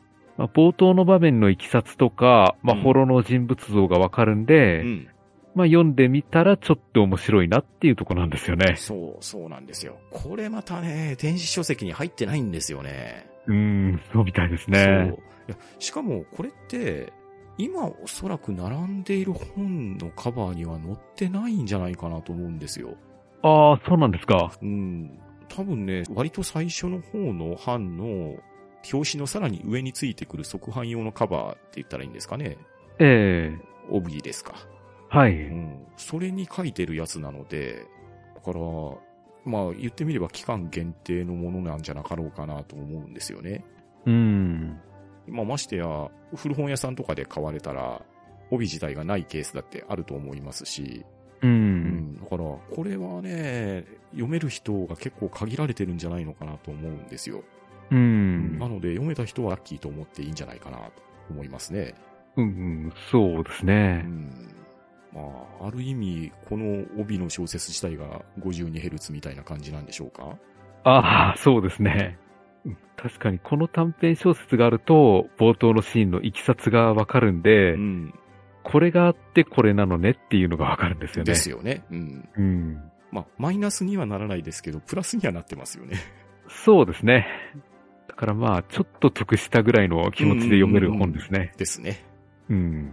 まあ、冒頭の場面のいきさつとか、まあ、うんホロの人物像がわかるんで、うん。まあ、読んでみたらちょっと面白いなっていうところなんですよね。そう、そうなんですよ。これまたね、電子書籍に入ってないんですよね。うーん、そうみたいですそうね。いやしかも、これって、今おそらく並んでいる本のカバーには載ってないんじゃないかなと思うんですよ。ああ、そうなんですか。うん。多分ね、割と最初の方の版の表紙のさらに上についてくる側版用のカバーって言ったらいいんですかね。ええオブリですか。はい。うん。それに書いてるやつなので、だから、まあ言ってみれば期間限定のものなんじゃなかろうかなと思うんですよね。うん。まあましてや、古本屋さんとかで買われたら、帯自体がないケースだってあると思いますし、う。うんん。だから、これはね、読める人が結構限られてるんじゃないのかなと思うんですよ。うん。なので、読めた人はラッキーと思っていいんじゃないかなと思いますね。うん、うん、そうですうね。ん。まあ、ある意味、この帯の小説自体が 52Hz みたいな感じなんでしょうか？ああ、そうですね。うん確かにこの短編小説があると、冒頭のシーンのいきさつがわかるんで、うん。これがあってこれなのねっていうのがわかるんですよね。ですよね。うん。うん。まあ、マイナスにはならないですけど、プラスにはなってますよね。そうですね。だからまあ、ちょっと得したぐらいの気持ちで読める本ですね。ですね。うん。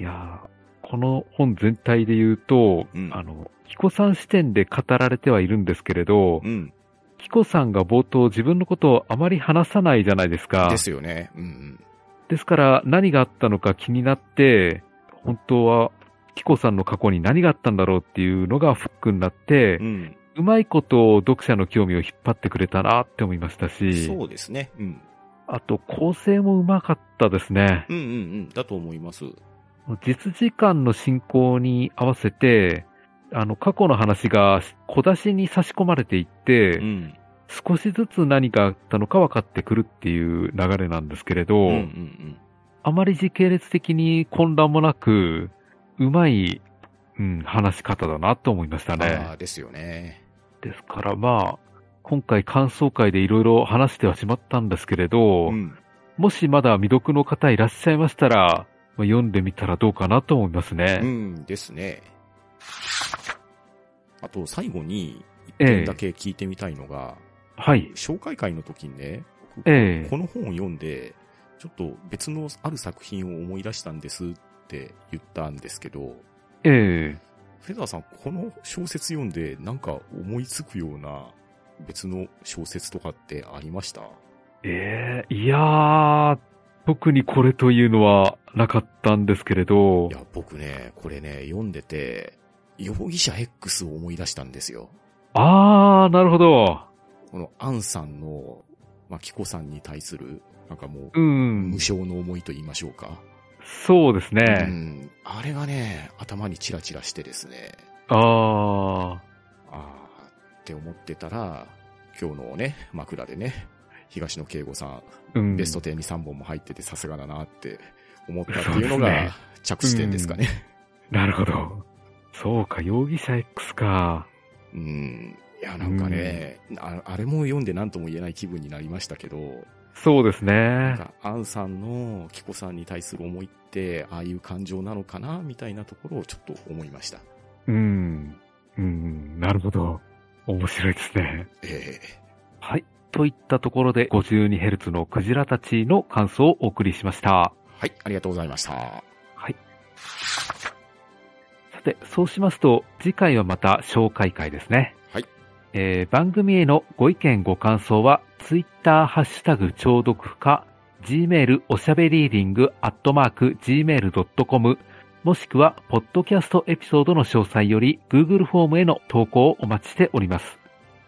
いやーこの本全体で言うと、うんあの、キコさん視点で語られてはいるんですけれど、うん。キコさんが冒頭自分のことをあまり話さないじゃないですか。ですよね。うんですから何があったのか気になって、本当はキコさんの過去に何があったんだろうっていうのがフックになってうん。う、ん。うまいこと読者の興味を引っ張ってくれたなって思いましたし、そうですね。うん。あと構成もうまかったですね。うんうんうん。だと思います。実時間の進行に合わせて、あの、過去の話が小出しに差し込まれていって、うん。少しずつ何があったのか分かってくるっていう流れなんですけれど、うんうんあまり時系列的に混乱もなく、うまい、うん、話し方だなと思いましたねあ、。ですよね。ですからまあ、今回感想会でいろいろ話してはしまったんですけれど、うん。もしまだ未読の方いらっしゃいましたら、まあ読んでみたらどうかなと思いますね。うんですね。あと、最後に、一ええ点だけ聞いてみたいのが、はい。紹介会の時にね、僕ええこの本を読んで、ちょっと別のある作品を思い出したんですって言ったんですけど、ええフェザーさん、この小説読んでなんか思いつくような別の小説とかってありました？ええいやー、特にこれというのはなかったんですけれどい、や、僕ね、これね、読んでて、容疑者 X を思い出したんですよ。あー、なるほど。このアンさんの、まあ、キコさんに対する、なんかもう、うん無。償の思いと言いましょうか。そうですうね。ん。あれがね、頭にチラチラしてですね、あー。あーって思ってたら、今日のね、枕でね、東野圭吾さん、うん。ベスト10に3本も入っててさすがだなって思ったっていうのが着地点ですかね。なるほど。そうか、容疑者 X か。うん。いや、なんかね、ああれも読んで何とも言えない気分になりましたけど、そうですね。アンさんのキコさんに対する思いって、ああいう感情なのかなみたいなところをちょっと思いました。うん。うん、なるほど。面白いですね。えはい。といったところで 52Hz のクジラたちの感想をお送りしました。えはい、ありがとうございました。はい。さて、そうしますと、次回はまた紹介会ですね。えー番組へのご意見ご感想は、Twitter ハッシュタグ聴読か、gmail おしゃべりーディングアットマーク gmail.com もしくは、ポッドキャストエピソードの詳細より Google フォームへの投稿をお待ちしております。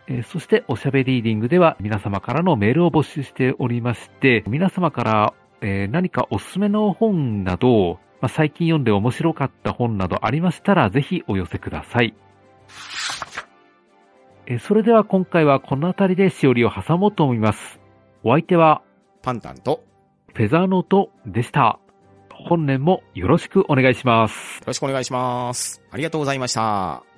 えーそして、おしゃべりーディングでは皆様からのメールを募集しておりまして、皆様からえー何かおすすめの本など、まあ、最近読んで面白かった本などありましたら、ぜひお寄せください。えーそれでは今回はこの辺りでしおりを挟もうと思います。お相手は、パンタンと、フェザーノートでした。本年もよろしくお願いします。よろしくお願いします。ありがとうございました。